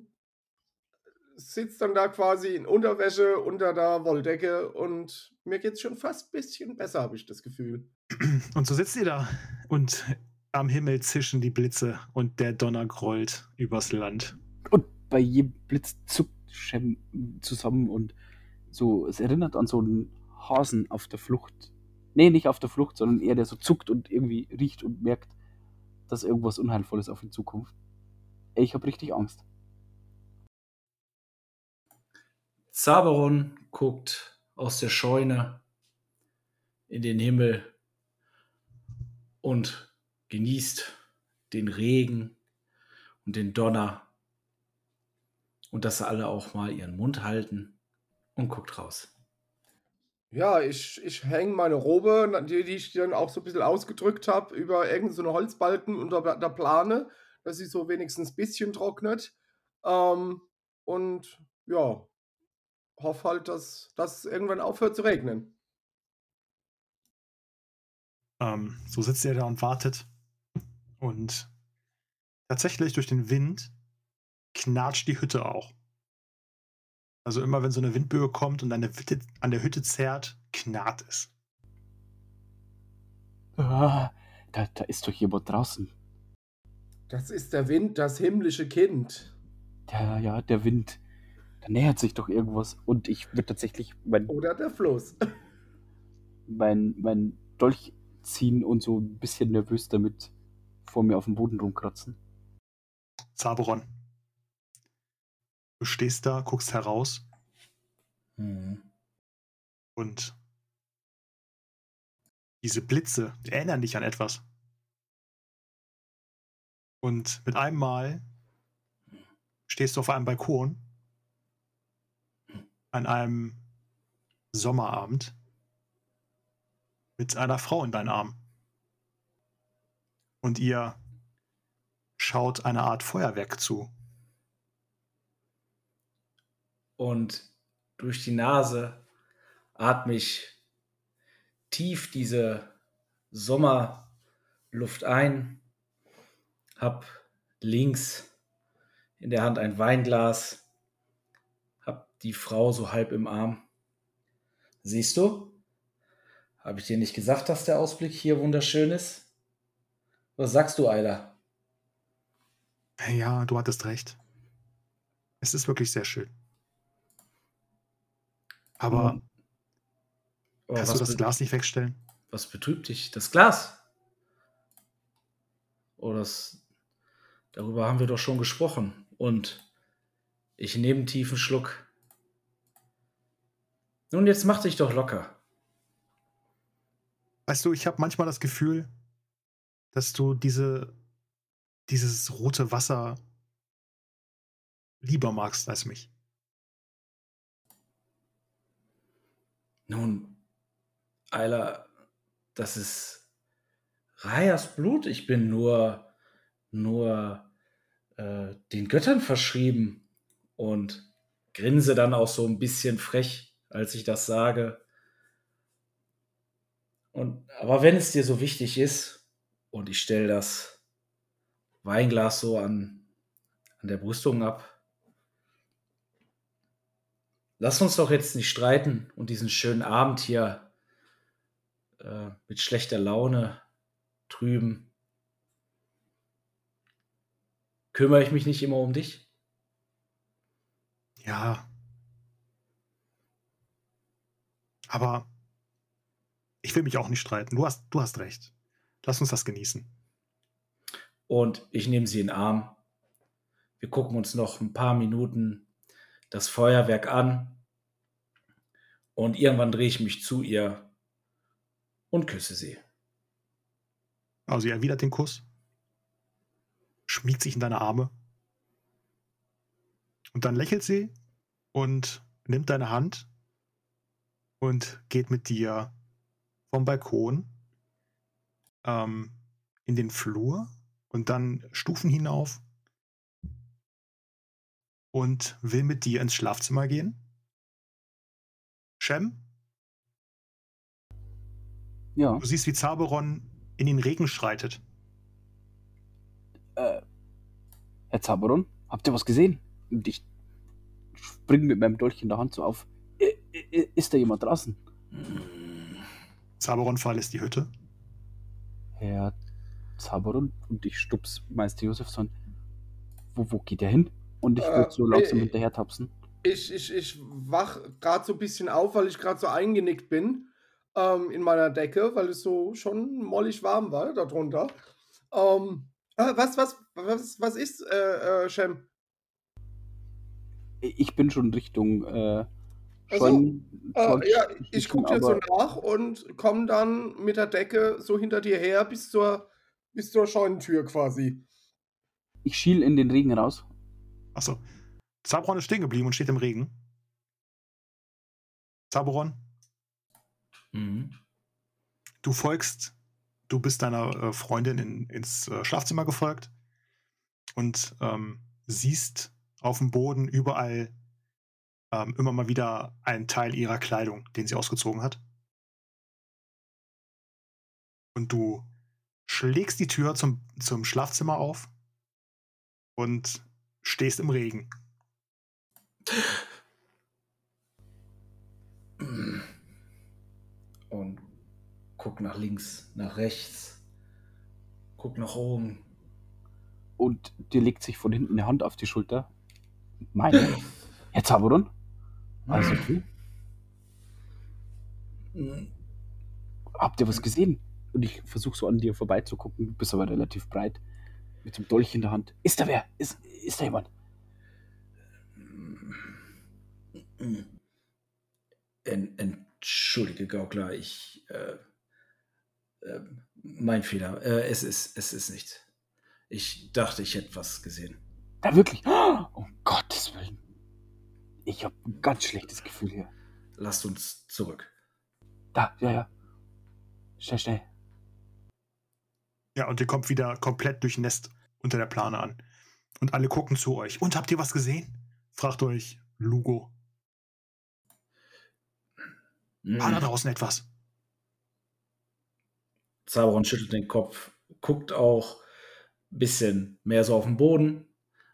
sitzt dann da quasi in Unterwäsche unter der Wolldecke und mir geht's schon fast ein bisschen besser, habe ich das Gefühl. Und so sitzt ihr da und am Himmel zischen die Blitze und der Donner grollt übers Land. Und bei jedem Blitz zuckt Shem zusammen und so, es erinnert an so einen Hasen auf der Flucht. Nee, nicht auf der Flucht, sondern eher der so zuckt und irgendwie riecht und merkt, dass irgendwas Unheilvolles auf ihn zukommt. Ey, ich habe richtig Angst. Zaberon guckt aus der Scheune in den Himmel und genießt den Regen und den Donner und dass sie alle auch mal ihren Mund halten und guckt raus. Ja, ich, ich hänge meine Robe, die, die ich dann auch so ein bisschen ausgedrückt habe, über irgendeine Holzbalken unter der Plane, dass sie so wenigstens ein bisschen trocknet. Ähm, und ja, hoffe halt, dass das irgendwann aufhört zu regnen. Ähm, so sitzt ihr da und wartet. Und tatsächlich durch den Wind knatscht die Hütte auch. Also immer wenn so eine Windböe kommt und an der Hütte, an der Hütte zerrt, knarrt es. Ah, da, da ist doch jemand draußen. Das ist der Wind, das himmlische Kind. Ja, ja, der Wind. Da nähert sich doch irgendwas. Und ich würde tatsächlich mein, Oder der Fluss. mein, mein Dolch ziehen und so ein bisschen nervös damit vor mir auf dem Boden rumkratzen. Zaberon. Du stehst da, guckst heraus Mhm. und diese Blitze erinnern dich an etwas. Und mit einem Mal stehst du auf einem Balkon an einem Sommerabend mit einer Frau in deinen Armen. Und ihr schaut eine Art Feuerwerk zu. Und durch die Nase atme ich tief diese Sommerluft ein, hab links in der Hand ein Weinglas, die Frau so halb im Arm. Siehst du? Habe ich dir nicht gesagt, dass der Ausblick hier wunderschön ist? Was sagst du, Ayla? Ja, du hattest recht. Es ist wirklich sehr schön. Aber Hm. Aber kannst du das Glas nicht wegstellen? Was betrübt dich? Das Glas? Oh, das. Darüber haben wir doch schon gesprochen. Und ich nehme einen tiefen Schluck. Nun, jetzt mach dich doch locker. Weißt du, ich habe manchmal das Gefühl, dass du diese, dieses rote Wasser lieber magst als mich. Nun, Ayla, das ist Rayas Blut. Ich bin nur, nur äh, den Göttern verschrieben und grinse dann auch so ein bisschen frech, als ich das sage. Und, aber wenn es dir so wichtig ist und ich stelle das Weinglas so an, an der Brüstung ab, lass uns doch jetzt nicht streiten und diesen schönen Abend hier äh, mit schlechter Laune trüben. Kümmere ich mich nicht immer um dich? Ja. Aber ich will mich auch nicht streiten. Du hast, du hast recht. Lass uns das genießen. Und ich nehme sie in den Arm. Wir gucken uns noch ein paar Minuten das Feuerwerk an. Und irgendwann drehe ich mich zu ihr und küsse sie. Also sie erwidert den Kuss, schmiegt sich in deine Arme und dann lächelt sie und nimmt deine Hand und geht mit dir vom Balkon ähm, in den Flur und dann Stufen hinauf und will mit dir ins Schlafzimmer gehen. Shem, Ja. du siehst, wie Zaberon in den Regen schreitet. Äh, Herr Zaberon, habt ihr was gesehen? Und ich spring mit meinem Dolch in der Hand so auf. Ist da jemand draußen? Zaberon verlässt die Hütte. Herr Zaberon und ich stups Meister Josef an. Wo, wo geht er hin? Und ich Äh, würde so langsam äh, hinterher tapsen. Ich, ich, ich wach gerade so ein bisschen auf, weil ich gerade so eingenickt bin ähm, in meiner Decke, weil es so schon mollig warm war darunter. Ähm, äh, was, was, was, was ist, äh, äh, Shem? Ich bin schon Richtung äh, Ach so. schon Äh, ja, ich gucke dir so nach und komme dann mit der Decke so hinter dir her bis zur, bis zur Scheunentür quasi. Ich schiel in den Regen raus. Achso. Zaberon ist stehen geblieben und steht im Regen. Zaberon, Mhm. du folgst, du bist deiner äh, Freundin in, ins äh, Schlafzimmer gefolgt und ähm, siehst auf dem Boden überall ähm, immer mal wieder einen Teil ihrer Kleidung, den sie ausgezogen hat. Und du schlägst die Tür zum, zum Schlafzimmer auf und stehst im Regen. Und guck nach links, nach rechts, guck nach oben. Und dir legt sich von hinten eine Hand auf die Schulter. Meine Herr Zaboron? Alles okay? Hm, Habt ihr was gesehen? Und ich versuche so an dir vorbeizugucken. Du bist aber relativ breit. Mit dem Dolch in der Hand. Ist da wer? Ist, ist da jemand? En, entschuldige, Gaukler, ich. Äh, äh, mein Fehler. Äh, es, ist, es ist nichts. Ich dachte, ich hätte was gesehen. Da wirklich? Um Gottes Willen. Ich habe ein ganz schlechtes Gefühl hier. Lasst uns zurück. Da, ja, ja. Schnell, schnell. Ja, und ihr kommt wieder komplett durchnässt unter der Plane an. Und alle gucken zu euch. Und habt ihr was gesehen? Fragt euch Lugo. War da Hm. draußen etwas? Zaberon schüttelt den Kopf, guckt auch ein bisschen mehr so auf den Boden,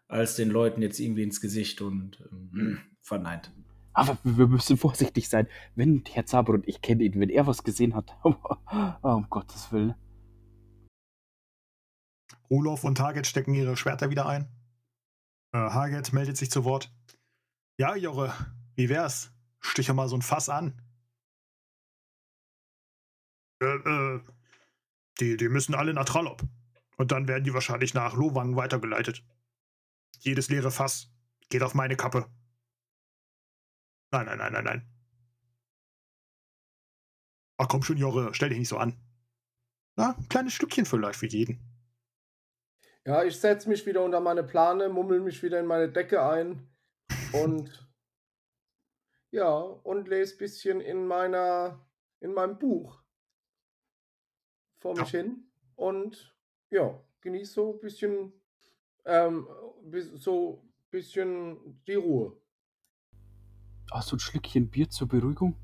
als den Leuten jetzt irgendwie ins Gesicht und ähm, verneint. Aber wir müssen vorsichtig sein. Wenn Herr Zaboron, ich kenne ihn, wenn er was gesehen hat. [LAUGHS] um Gottes Willen. Roloff und Target stecken ihre Schwerter wieder ein. Äh, Harget meldet sich zu Wort. Ja, Jorre, wie wär's? Stiche mal so ein Fass an. Äh, äh, die, die müssen alle nach Trallop. Und dann werden die wahrscheinlich nach Lowang weitergeleitet. Jedes leere Fass geht auf meine Kappe. Nein, nein, nein, nein, nein. Ach komm schon, Jorre, stell dich nicht so an. Na, ein kleines Stückchen vielleicht für jeden. Ja, ich setze mich wieder unter meine Plane, mummel mich wieder in meine Decke ein und [LAUGHS] ja, und lese ein bisschen in meiner, in meinem Buch vor mich hin und ja, genieße so ein bisschen, ähm, so ein bisschen die Ruhe. Ach, so ein Schlückchen Bier zur Beruhigung?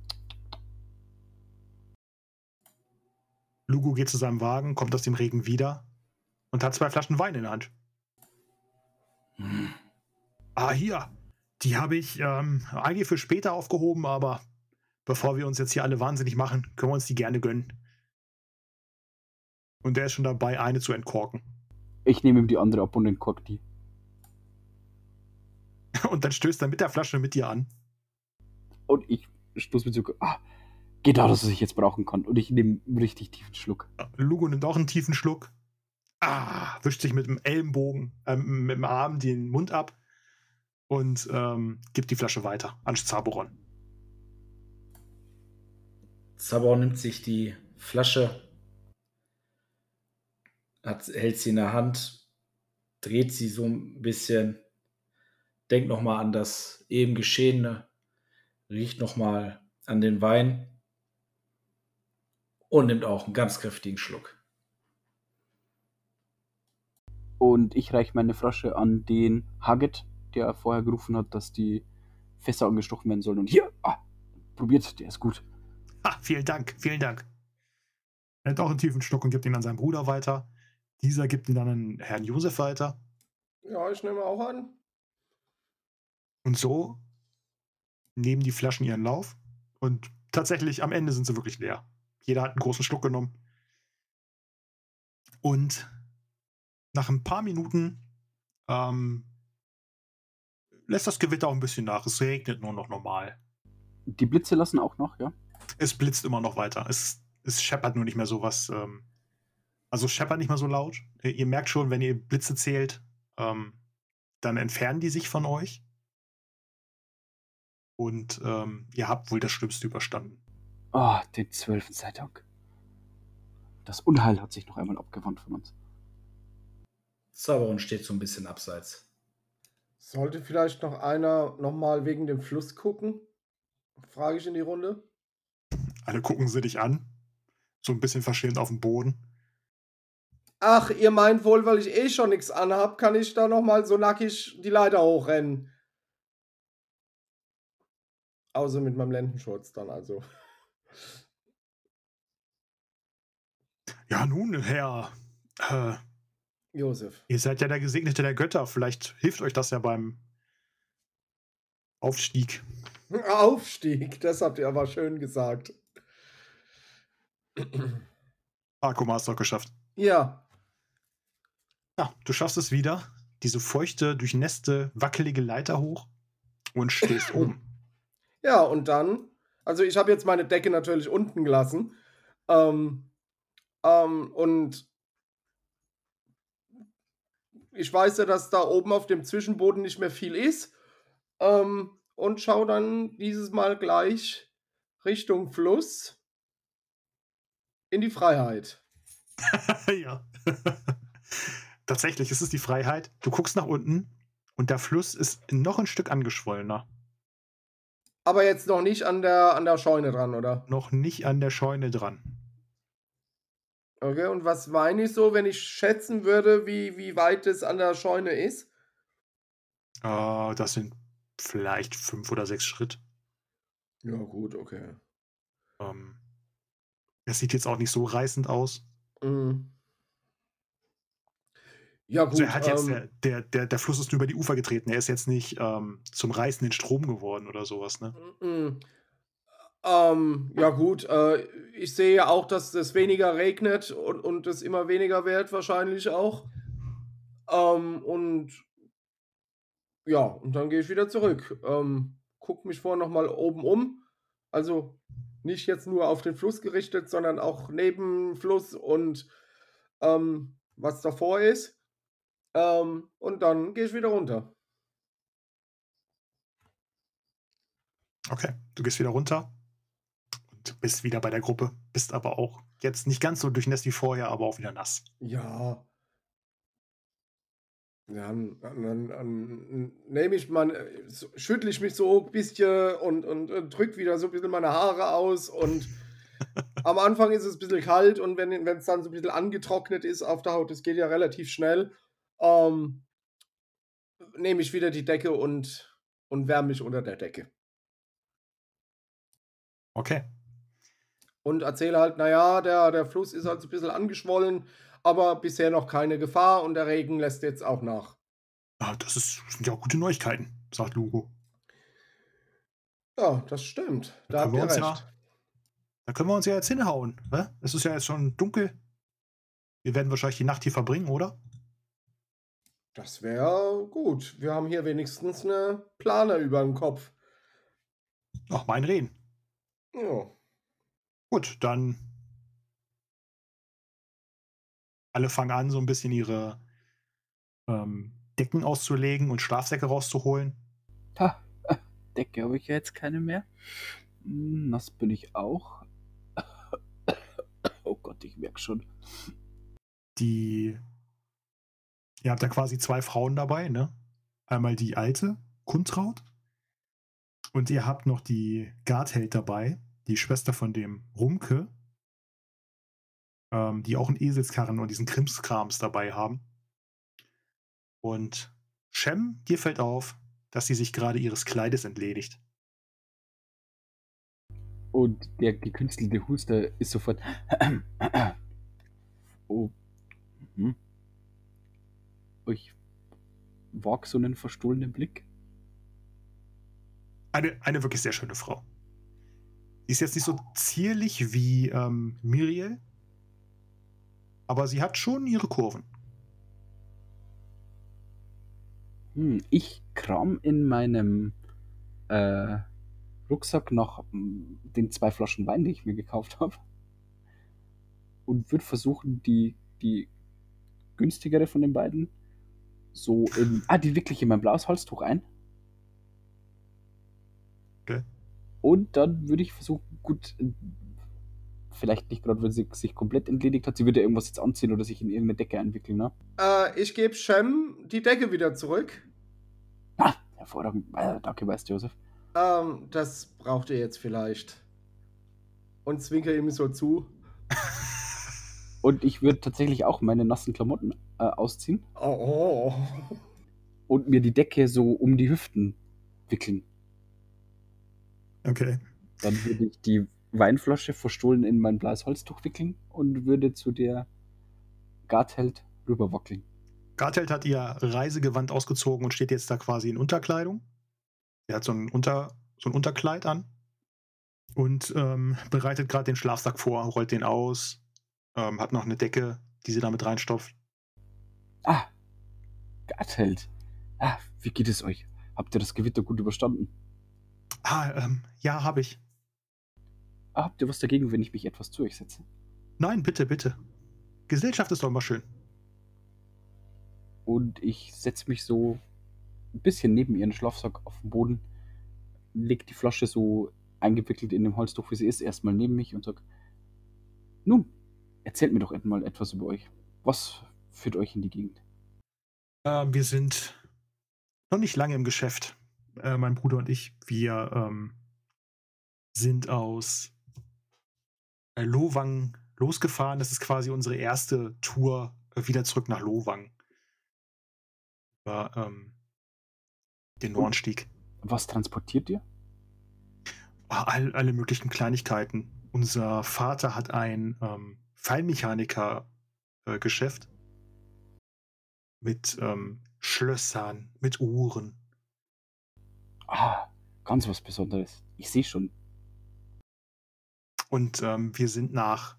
Lugo geht zu seinem Wagen, kommt aus dem Regen wieder und hat zwei Flaschen Wein in der Hand. Hm. Ah, hier. Die habe ich ähm, eigentlich für später aufgehoben, aber bevor wir uns jetzt hier alle wahnsinnig machen, können wir uns die gerne gönnen. Und der ist schon dabei, eine zu entkorken. Ich nehme ihm die andere ab und entkork die. [LAUGHS] Und dann stößt er mit der Flasche mit dir an. Und ich stoß mir so, ah, geht da, dass er sich jetzt brauchen kann. Und ich nehme einen richtig tiefen Schluck. Lugo nimmt auch einen tiefen Schluck. Ah, wischt sich mit dem Ellenbogen, ähm, mit dem Arm den Mund ab und ähm, gibt die Flasche weiter an Zaboron. Zaberon nimmt sich die Flasche, hat, hält sie in der Hand, dreht sie so ein bisschen, denkt nochmal an das eben Geschehene, riecht nochmal an den Wein und nimmt auch einen ganz kräftigen Schluck. Und ich reiche meine Flasche an den Haggett, der vorher gerufen hat, dass die Fässer angestochen werden sollen. Und hier, ah, probiert, der ist gut. Ah, vielen Dank, vielen Dank. Er hat auch einen tiefen Schluck und gibt ihn an seinen Bruder weiter. Dieser gibt ihn dann an Herrn Josef weiter. Ja, ich nehme auch an. Und so nehmen die Flaschen ihren Lauf. Und tatsächlich am Ende sind sie wirklich leer. Jeder hat einen großen Schluck genommen. Und nach ein paar Minuten ähm, lässt das Gewitter auch ein bisschen nach. Es regnet nur noch normal. Die Blitze lassen auch noch, ja? Es blitzt immer noch weiter. Es, es scheppert nur nicht mehr so was. Ähm, also scheppert nicht mehr so laut. Ihr, ihr merkt schon, wenn ihr Blitze zählt, ähm, dann entfernen die sich von euch. Und ähm, ihr habt wohl das Schlimmste überstanden. Ah, den Zwölfen sei Dank. Das Unheil hat sich noch einmal abgewandt von uns. Zaberon steht so ein bisschen abseits. Sollte vielleicht noch einer nochmal wegen dem Fluss gucken? Frage ich in die Runde. Alle gucken sie dich an. So ein bisschen verschämt auf dem Boden. Ach, ihr meint wohl, weil ich eh schon nichts anhab, kann ich da nochmal so nackig die Leiter hochrennen. Außer mit meinem Lendenschutz dann also. Ja, nun, Herr. Äh, Josef. ihr seid ja der Gesegnete der Götter. Vielleicht hilft euch das ja beim Aufstieg. [LAUGHS] Aufstieg, das habt ihr aber schön gesagt. Akuma hast doch geschafft. Ja, Ja, du schaffst es wieder. Diese feuchte, durchnässte, wackelige Leiter hoch. und stehst [LAUGHS] oben. Ja, und dann, also ich habe jetzt meine Decke natürlich unten gelassen. Ähm, ähm, und ich weiß ja, dass da oben auf dem Zwischenboden nicht mehr viel ist. Ähm, und schaue dann dieses Mal gleich Richtung Fluss in die Freiheit. [LAUGHS] ja. [LAUGHS] Tatsächlich, es ist die Freiheit. Du guckst nach unten und der Fluss ist noch ein Stück angeschwollener. Aber jetzt noch nicht an der, an der Scheune dran, oder? Noch nicht an der Scheune dran. Okay, und was meine ich so, wenn ich schätzen würde, wie, wie weit es an der Scheune ist? Äh, das sind vielleicht fünf oder sechs Schritt. Ja, gut, okay. Ähm, es sieht jetzt auch nicht so reißend aus. Mhm. Ja, gut. Also er hat jetzt, ähm, der, der, der, der Fluss ist nur über die Ufer getreten. Er ist jetzt nicht ähm, zum reißenden Strom geworden oder sowas, ne? Ähm, ja gut, äh, ich sehe ja auch, dass es weniger regnet und, und es immer weniger wird wahrscheinlich auch. Ähm, und ja, und dann gehe ich wieder zurück. Ähm, guck mich vorher nochmal oben um. Also nicht jetzt nur auf den Fluss gerichtet, sondern auch neben Fluss und ähm, was davor ist. Ähm, und dann gehe ich wieder runter. Okay, du gehst wieder runter und bist wieder bei der Gruppe, bist aber auch jetzt nicht ganz so durchnässt wie vorher, aber auch wieder nass. Ja. Ja, dann, dann, dann nehme ich mal, äh, schüttle ich mich so ein bisschen und, und, und drücke wieder so ein bisschen meine Haare aus. Und [LAUGHS] am Anfang ist es ein bisschen kalt und wenn es dann so ein bisschen angetrocknet ist auf der Haut, das geht ja relativ schnell, ähm, nehme ich wieder die Decke und, und wärme mich unter der Decke. Okay. Und erzähle halt, naja, der, der Fluss ist halt so ein bisschen angeschwollen, aber bisher noch keine Gefahr und der Regen lässt jetzt auch nach. Ah, das ist, sind ja auch gute Neuigkeiten, sagt Lugo. Ja, das stimmt. Da können habt wir ihr uns recht. ja- Da können wir uns ja jetzt hinhauen. Ne? Es ist ja jetzt schon dunkel. Wir werden wahrscheinlich die Nacht hier verbringen, oder? Das wäre gut. Wir haben hier wenigstens eine Plane über dem Kopf. Ach, mein Reden. Ja. Gut, dann. Alle fangen an, so ein bisschen ihre ähm, Decken auszulegen und Schlafsäcke rauszuholen. Ha, Decke habe ich ja jetzt keine mehr. Hm, Nass bin ich auch. [COUGHS] Oh Gott, ich merke schon. Die. Ihr habt ja quasi zwei Frauen dabei, ne? Einmal die alte, Kuntraut. Und ihr habt noch die Gartheld dabei, die Schwester von dem Rumke, ähm, die auch einen Eselskarren und diesen Krimskrams dabei haben. Und Shem, dir fällt auf, dass sie sich gerade ihres Kleides entledigt. Und der gekünstelte Huster ist sofort. [CLEARS THROAT] Oh. Mhm. Ich wag so einen verstohlenen Blick. Eine, eine wirklich sehr schöne Frau. Sie ist jetzt nicht so zierlich wie ähm, Miriel, aber sie hat schon ihre Kurven. Hm, ich kram in meinem äh, Rucksack nach mm, den zwei Flaschen Wein, die ich mir gekauft habe. Und würde versuchen, die, die günstigere von den beiden so in. Ah, die wirklich in mein blaues Halstuch ein. Okay. Und dann würde ich versuchen, gut, vielleicht nicht gerade, wenn sie sich komplett entledigt hat, sie würde irgendwas jetzt anziehen oder sich in irgendeine Decke einwickeln, ne? Äh, ich gebe Shem die Decke wieder zurück. Ah, hervorragend. Äh, danke, weißt Josef. Ähm, das braucht ihr jetzt vielleicht. Und zwinker ihm so zu. Und ich würde tatsächlich auch meine nassen Klamotten äh, ausziehen Oh, oh. und mir die Decke so um die Hüften wickeln. Okay. Dann würde ich die Weinflasche verstohlen in mein blaues Holztuch wickeln und würde zu der Gartheld rüberwackeln. Gartelt hat ihr Reisegewand ausgezogen und steht jetzt da quasi in Unterkleidung. Er hat so ein, Unter, so ein Unterkleid an und ähm, bereitet gerade den Schlafsack vor, rollt den aus, ähm, hat noch eine Decke, die sie damit reinstopft. Ah, Gartheld. Ah, wie geht es euch? Habt ihr das Gewitter gut überstanden? Ah, ähm, ja, habe ich. Ah, habt ihr was dagegen, wenn ich mich etwas zu euch setze? Nein, bitte, bitte. Gesellschaft ist doch immer schön. Und ich setze mich so ein bisschen neben ihren Schlafsack auf den Boden, leg die Flasche so eingewickelt in dem Holztuch, wie sie ist, erstmal neben mich und sag, nun, erzählt mir doch mal etwas über euch. Was führt euch in die Gegend? Ähm, wir sind noch nicht lange im Geschäft, äh, mein Bruder und ich. Wir ähm, sind aus äh, Lowang losgefahren. Das ist quasi unsere erste Tour äh, wieder zurück nach Lowang. Über ähm, den Nordstieg. Was transportiert ihr? Ah, All, alle möglichen Kleinigkeiten. Unser Vater hat ein ähm, Feinmechaniker-Geschäft mit ähm, Schlössern, mit Uhren. Ah, ganz was Besonderes. Ich sehe schon. Und ähm, wir sind nach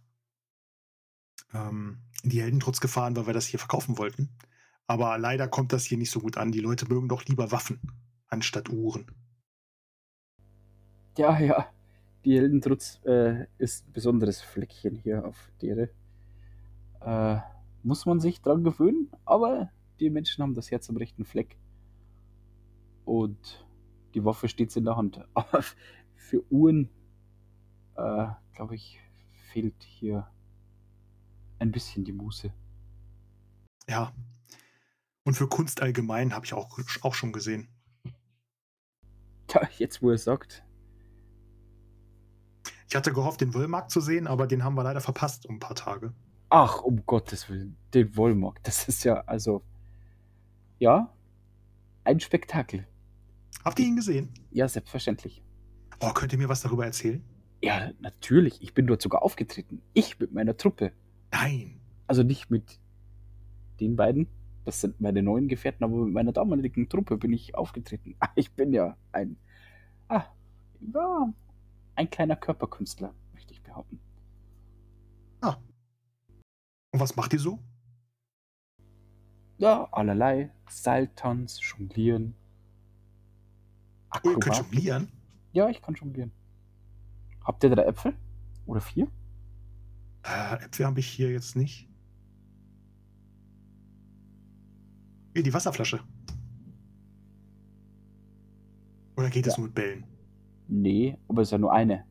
ähm, in die Heldentrutz gefahren, weil wir das hier verkaufen wollten. Aber leider kommt das hier nicht so gut an. Die Leute mögen doch lieber Waffen anstatt Uhren. Ja, ja. Die Heldentrutz äh, ist ein besonderes Fleckchen hier auf der. Äh, muss man sich dran gewöhnen, aber die Menschen haben das Herz am rechten Fleck. Und die Waffe steht in der Hand. [LAUGHS] Aber für Uhren, äh, glaube ich, fehlt hier ein bisschen die Muße. Ja. Und für Kunst allgemein habe ich auch, auch schon gesehen. Tja, jetzt wo er sagt. Ich hatte gehofft, den Wollmarkt zu sehen, aber den haben wir leider verpasst um ein paar Tage. Ach, um Gottes Willen, den Wollmarkt. Das ist ja, also. Ja, ein Spektakel. Habt ihr ihn gesehen? Ja, selbstverständlich. Oh, könnt ihr mir was darüber erzählen? Ja, natürlich. Ich bin dort sogar aufgetreten. Ich mit meiner Truppe. Nein. Also nicht mit den beiden. Das sind meine neuen Gefährten, aber mit meiner damaligen Truppe bin ich aufgetreten. Ah, Ich bin ja ein. Ah, ja, ein kleiner Körperkünstler, möchte ich behaupten. Und was macht ihr so? Ja, allerlei. Seiltanz, Jonglieren. Oh, ihr könnt jonglieren? Ja, ich kann jonglieren. Habt ihr drei Äpfel? Oder vier? Äh, Äpfel habe ich hier jetzt nicht. Hier, die Wasserflasche. Oder geht Ja. nur mit Bällen? Nee, aber es ist ja nur eine.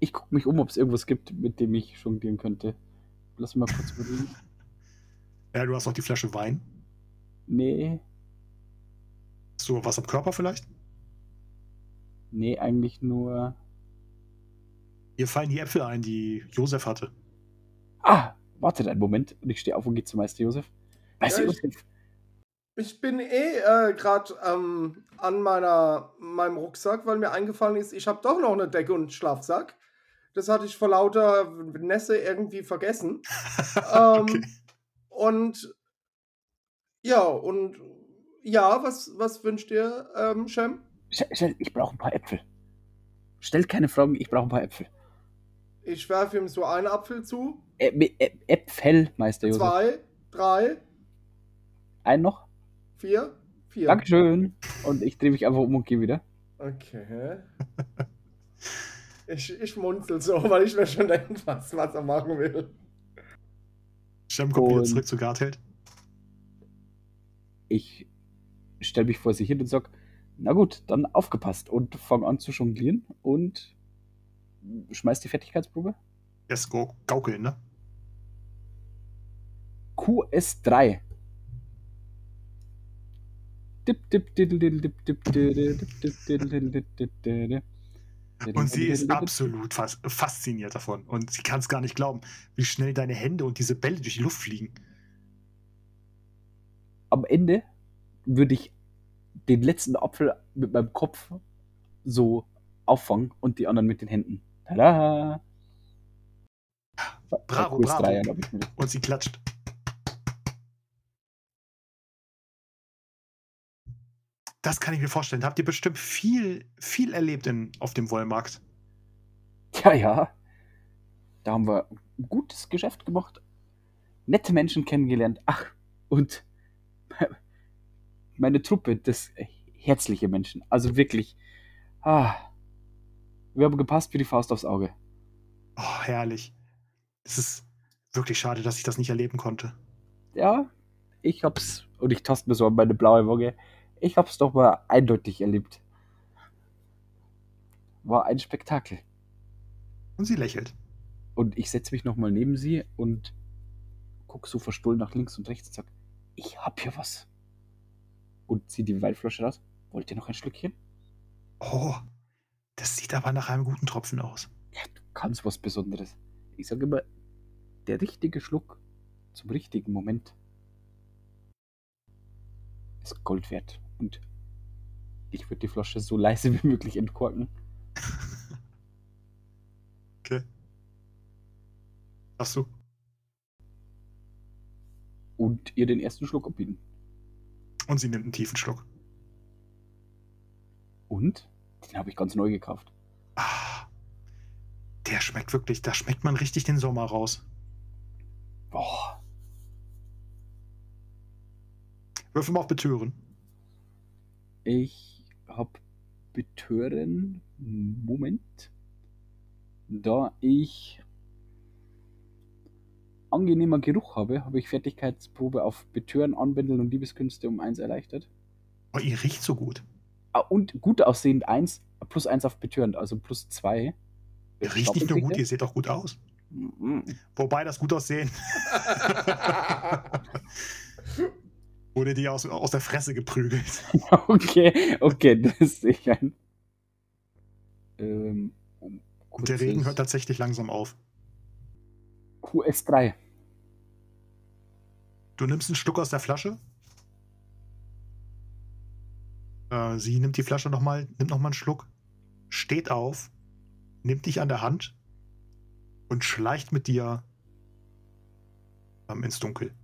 Ich gucke mich um, ob es irgendwas gibt, mit dem ich jonglieren könnte. Lass mich mal kurz überlegen. [LAUGHS] Ja, du hast noch die Flasche Wein. Nee, Hast du was am Körper vielleicht? nee, eigentlich nur. Hier fallen die Äpfel ein, die Josef hatte. Ah, wartet einen Moment und ich stehe auf und gehe zum Meister Josef. Meister Ja, ich- Josef, Ich bin eh äh, gerade ähm, an meiner, meinem Rucksack, weil mir eingefallen ist, ich habe doch noch eine Decke und einen Schlafsack. Das hatte ich vor lauter Nässe irgendwie vergessen. [LAUGHS] Ähm, okay. Und ja, und ja, was, was wünscht ihr, ähm, Shem? stell, ich brauche ein paar Äpfel. Stellt keine Fragen, ich brauche ein paar Äpfel. Ich werfe ihm so einen Apfel zu. Ä Ä Äpfel, Meister Josef. Zwei, drei, Ein noch? vier, vier. Dankeschön. Und ich drehe mich einfach um und gehe wieder. Okay. [LAUGHS] Ich, ich munzel so, weil ich mir schon denke, was, was er machen will. Shem kommt wieder Und- zurück zu Gartheld. Ich stelle mich vor sie hin und sag, na gut, dann aufgepasst und fange an zu jonglieren und schmeiß die Fertigkeitsprobe. Erst go gaukeln, ne? QS3. Dip, dip, diddle, diddle, dip, dip, diddle, dip, dip, diddle, diddle, dip, dip, diddle. Und sie ist absolut fas fasziniert davon. Und sie kann es gar nicht glauben, wie schnell deine Hände und diese Bälle durch die Luft fliegen. Am Ende würde ich den letzten Apfel mit meinem Kopf so auffangen und die anderen mit den Händen. Tada! Bravo, QS3, bravo. mir. Und sie klatscht. Das kann ich mir vorstellen. Da habt ihr bestimmt viel, viel erlebt in, auf dem Wollmarkt. Ja, ja. Da haben wir ein gutes Geschäft gemacht. Nette Menschen kennengelernt. Ach, und [LAUGHS] meine Truppe, das herzliche Menschen. Also wirklich. Ah, wir haben gepasst wie die Faust aufs Auge. Oh, herrlich. Es ist wirklich schade, dass ich das nicht erleben konnte. Ja, ich hab's, und ich taste mir so an meine blaue Wange, ich hab's doch mal eindeutig erlebt. War ein Spektakel. Und sie lächelt. Und ich setze mich nochmal neben sie und guck so verstohlen nach links und rechts und sag, ich hab hier was. Und zieh die Weinflasche raus. Wollt ihr noch ein Schlückchen? Oh, das sieht aber nach einem guten Tropfen aus. Ja, ganz was Besonderes. Ich sage immer, der richtige Schluck zum richtigen Moment ist Gold wert. Und ich würde die Flasche so leise wie möglich entkorken. [LAUGHS] okay. Hast du? Und ihr den ersten Schluck abbieten. Und sie nimmt einen tiefen Schluck. Und? Den habe ich ganz neu gekauft. Ah, der schmeckt wirklich, da schmeckt man richtig den Sommer raus. Boah. Würfel mal auf Betören. Ich habe Betören. Moment. Da ich angenehmer Geruch habe, habe ich Fertigkeitsprobe auf Betören, Anbändeln und Liebeskünste um eins erleichtert. Oh, ihr riecht so gut. Ah, und gut aussehend eins, plus eins auf Betörend, also plus zwei. Ihr riecht nicht nur gut, ihr seht auch gut aus. Mhm. Wobei das gut aussehen. [LAUGHS] [LAUGHS] Wurde die aus, aus der Fresse geprügelt. [LAUGHS] Okay, okay, das ich ein. Ähm, Und der Regen hört tatsächlich langsam auf. QS3. Du nimmst einen Schluck aus der Flasche. Äh, sie nimmt die Flasche nochmal, nimmt nochmal einen Schluck, steht auf, nimmt dich an der Hand und schleicht mit dir ähm, ins Dunkel.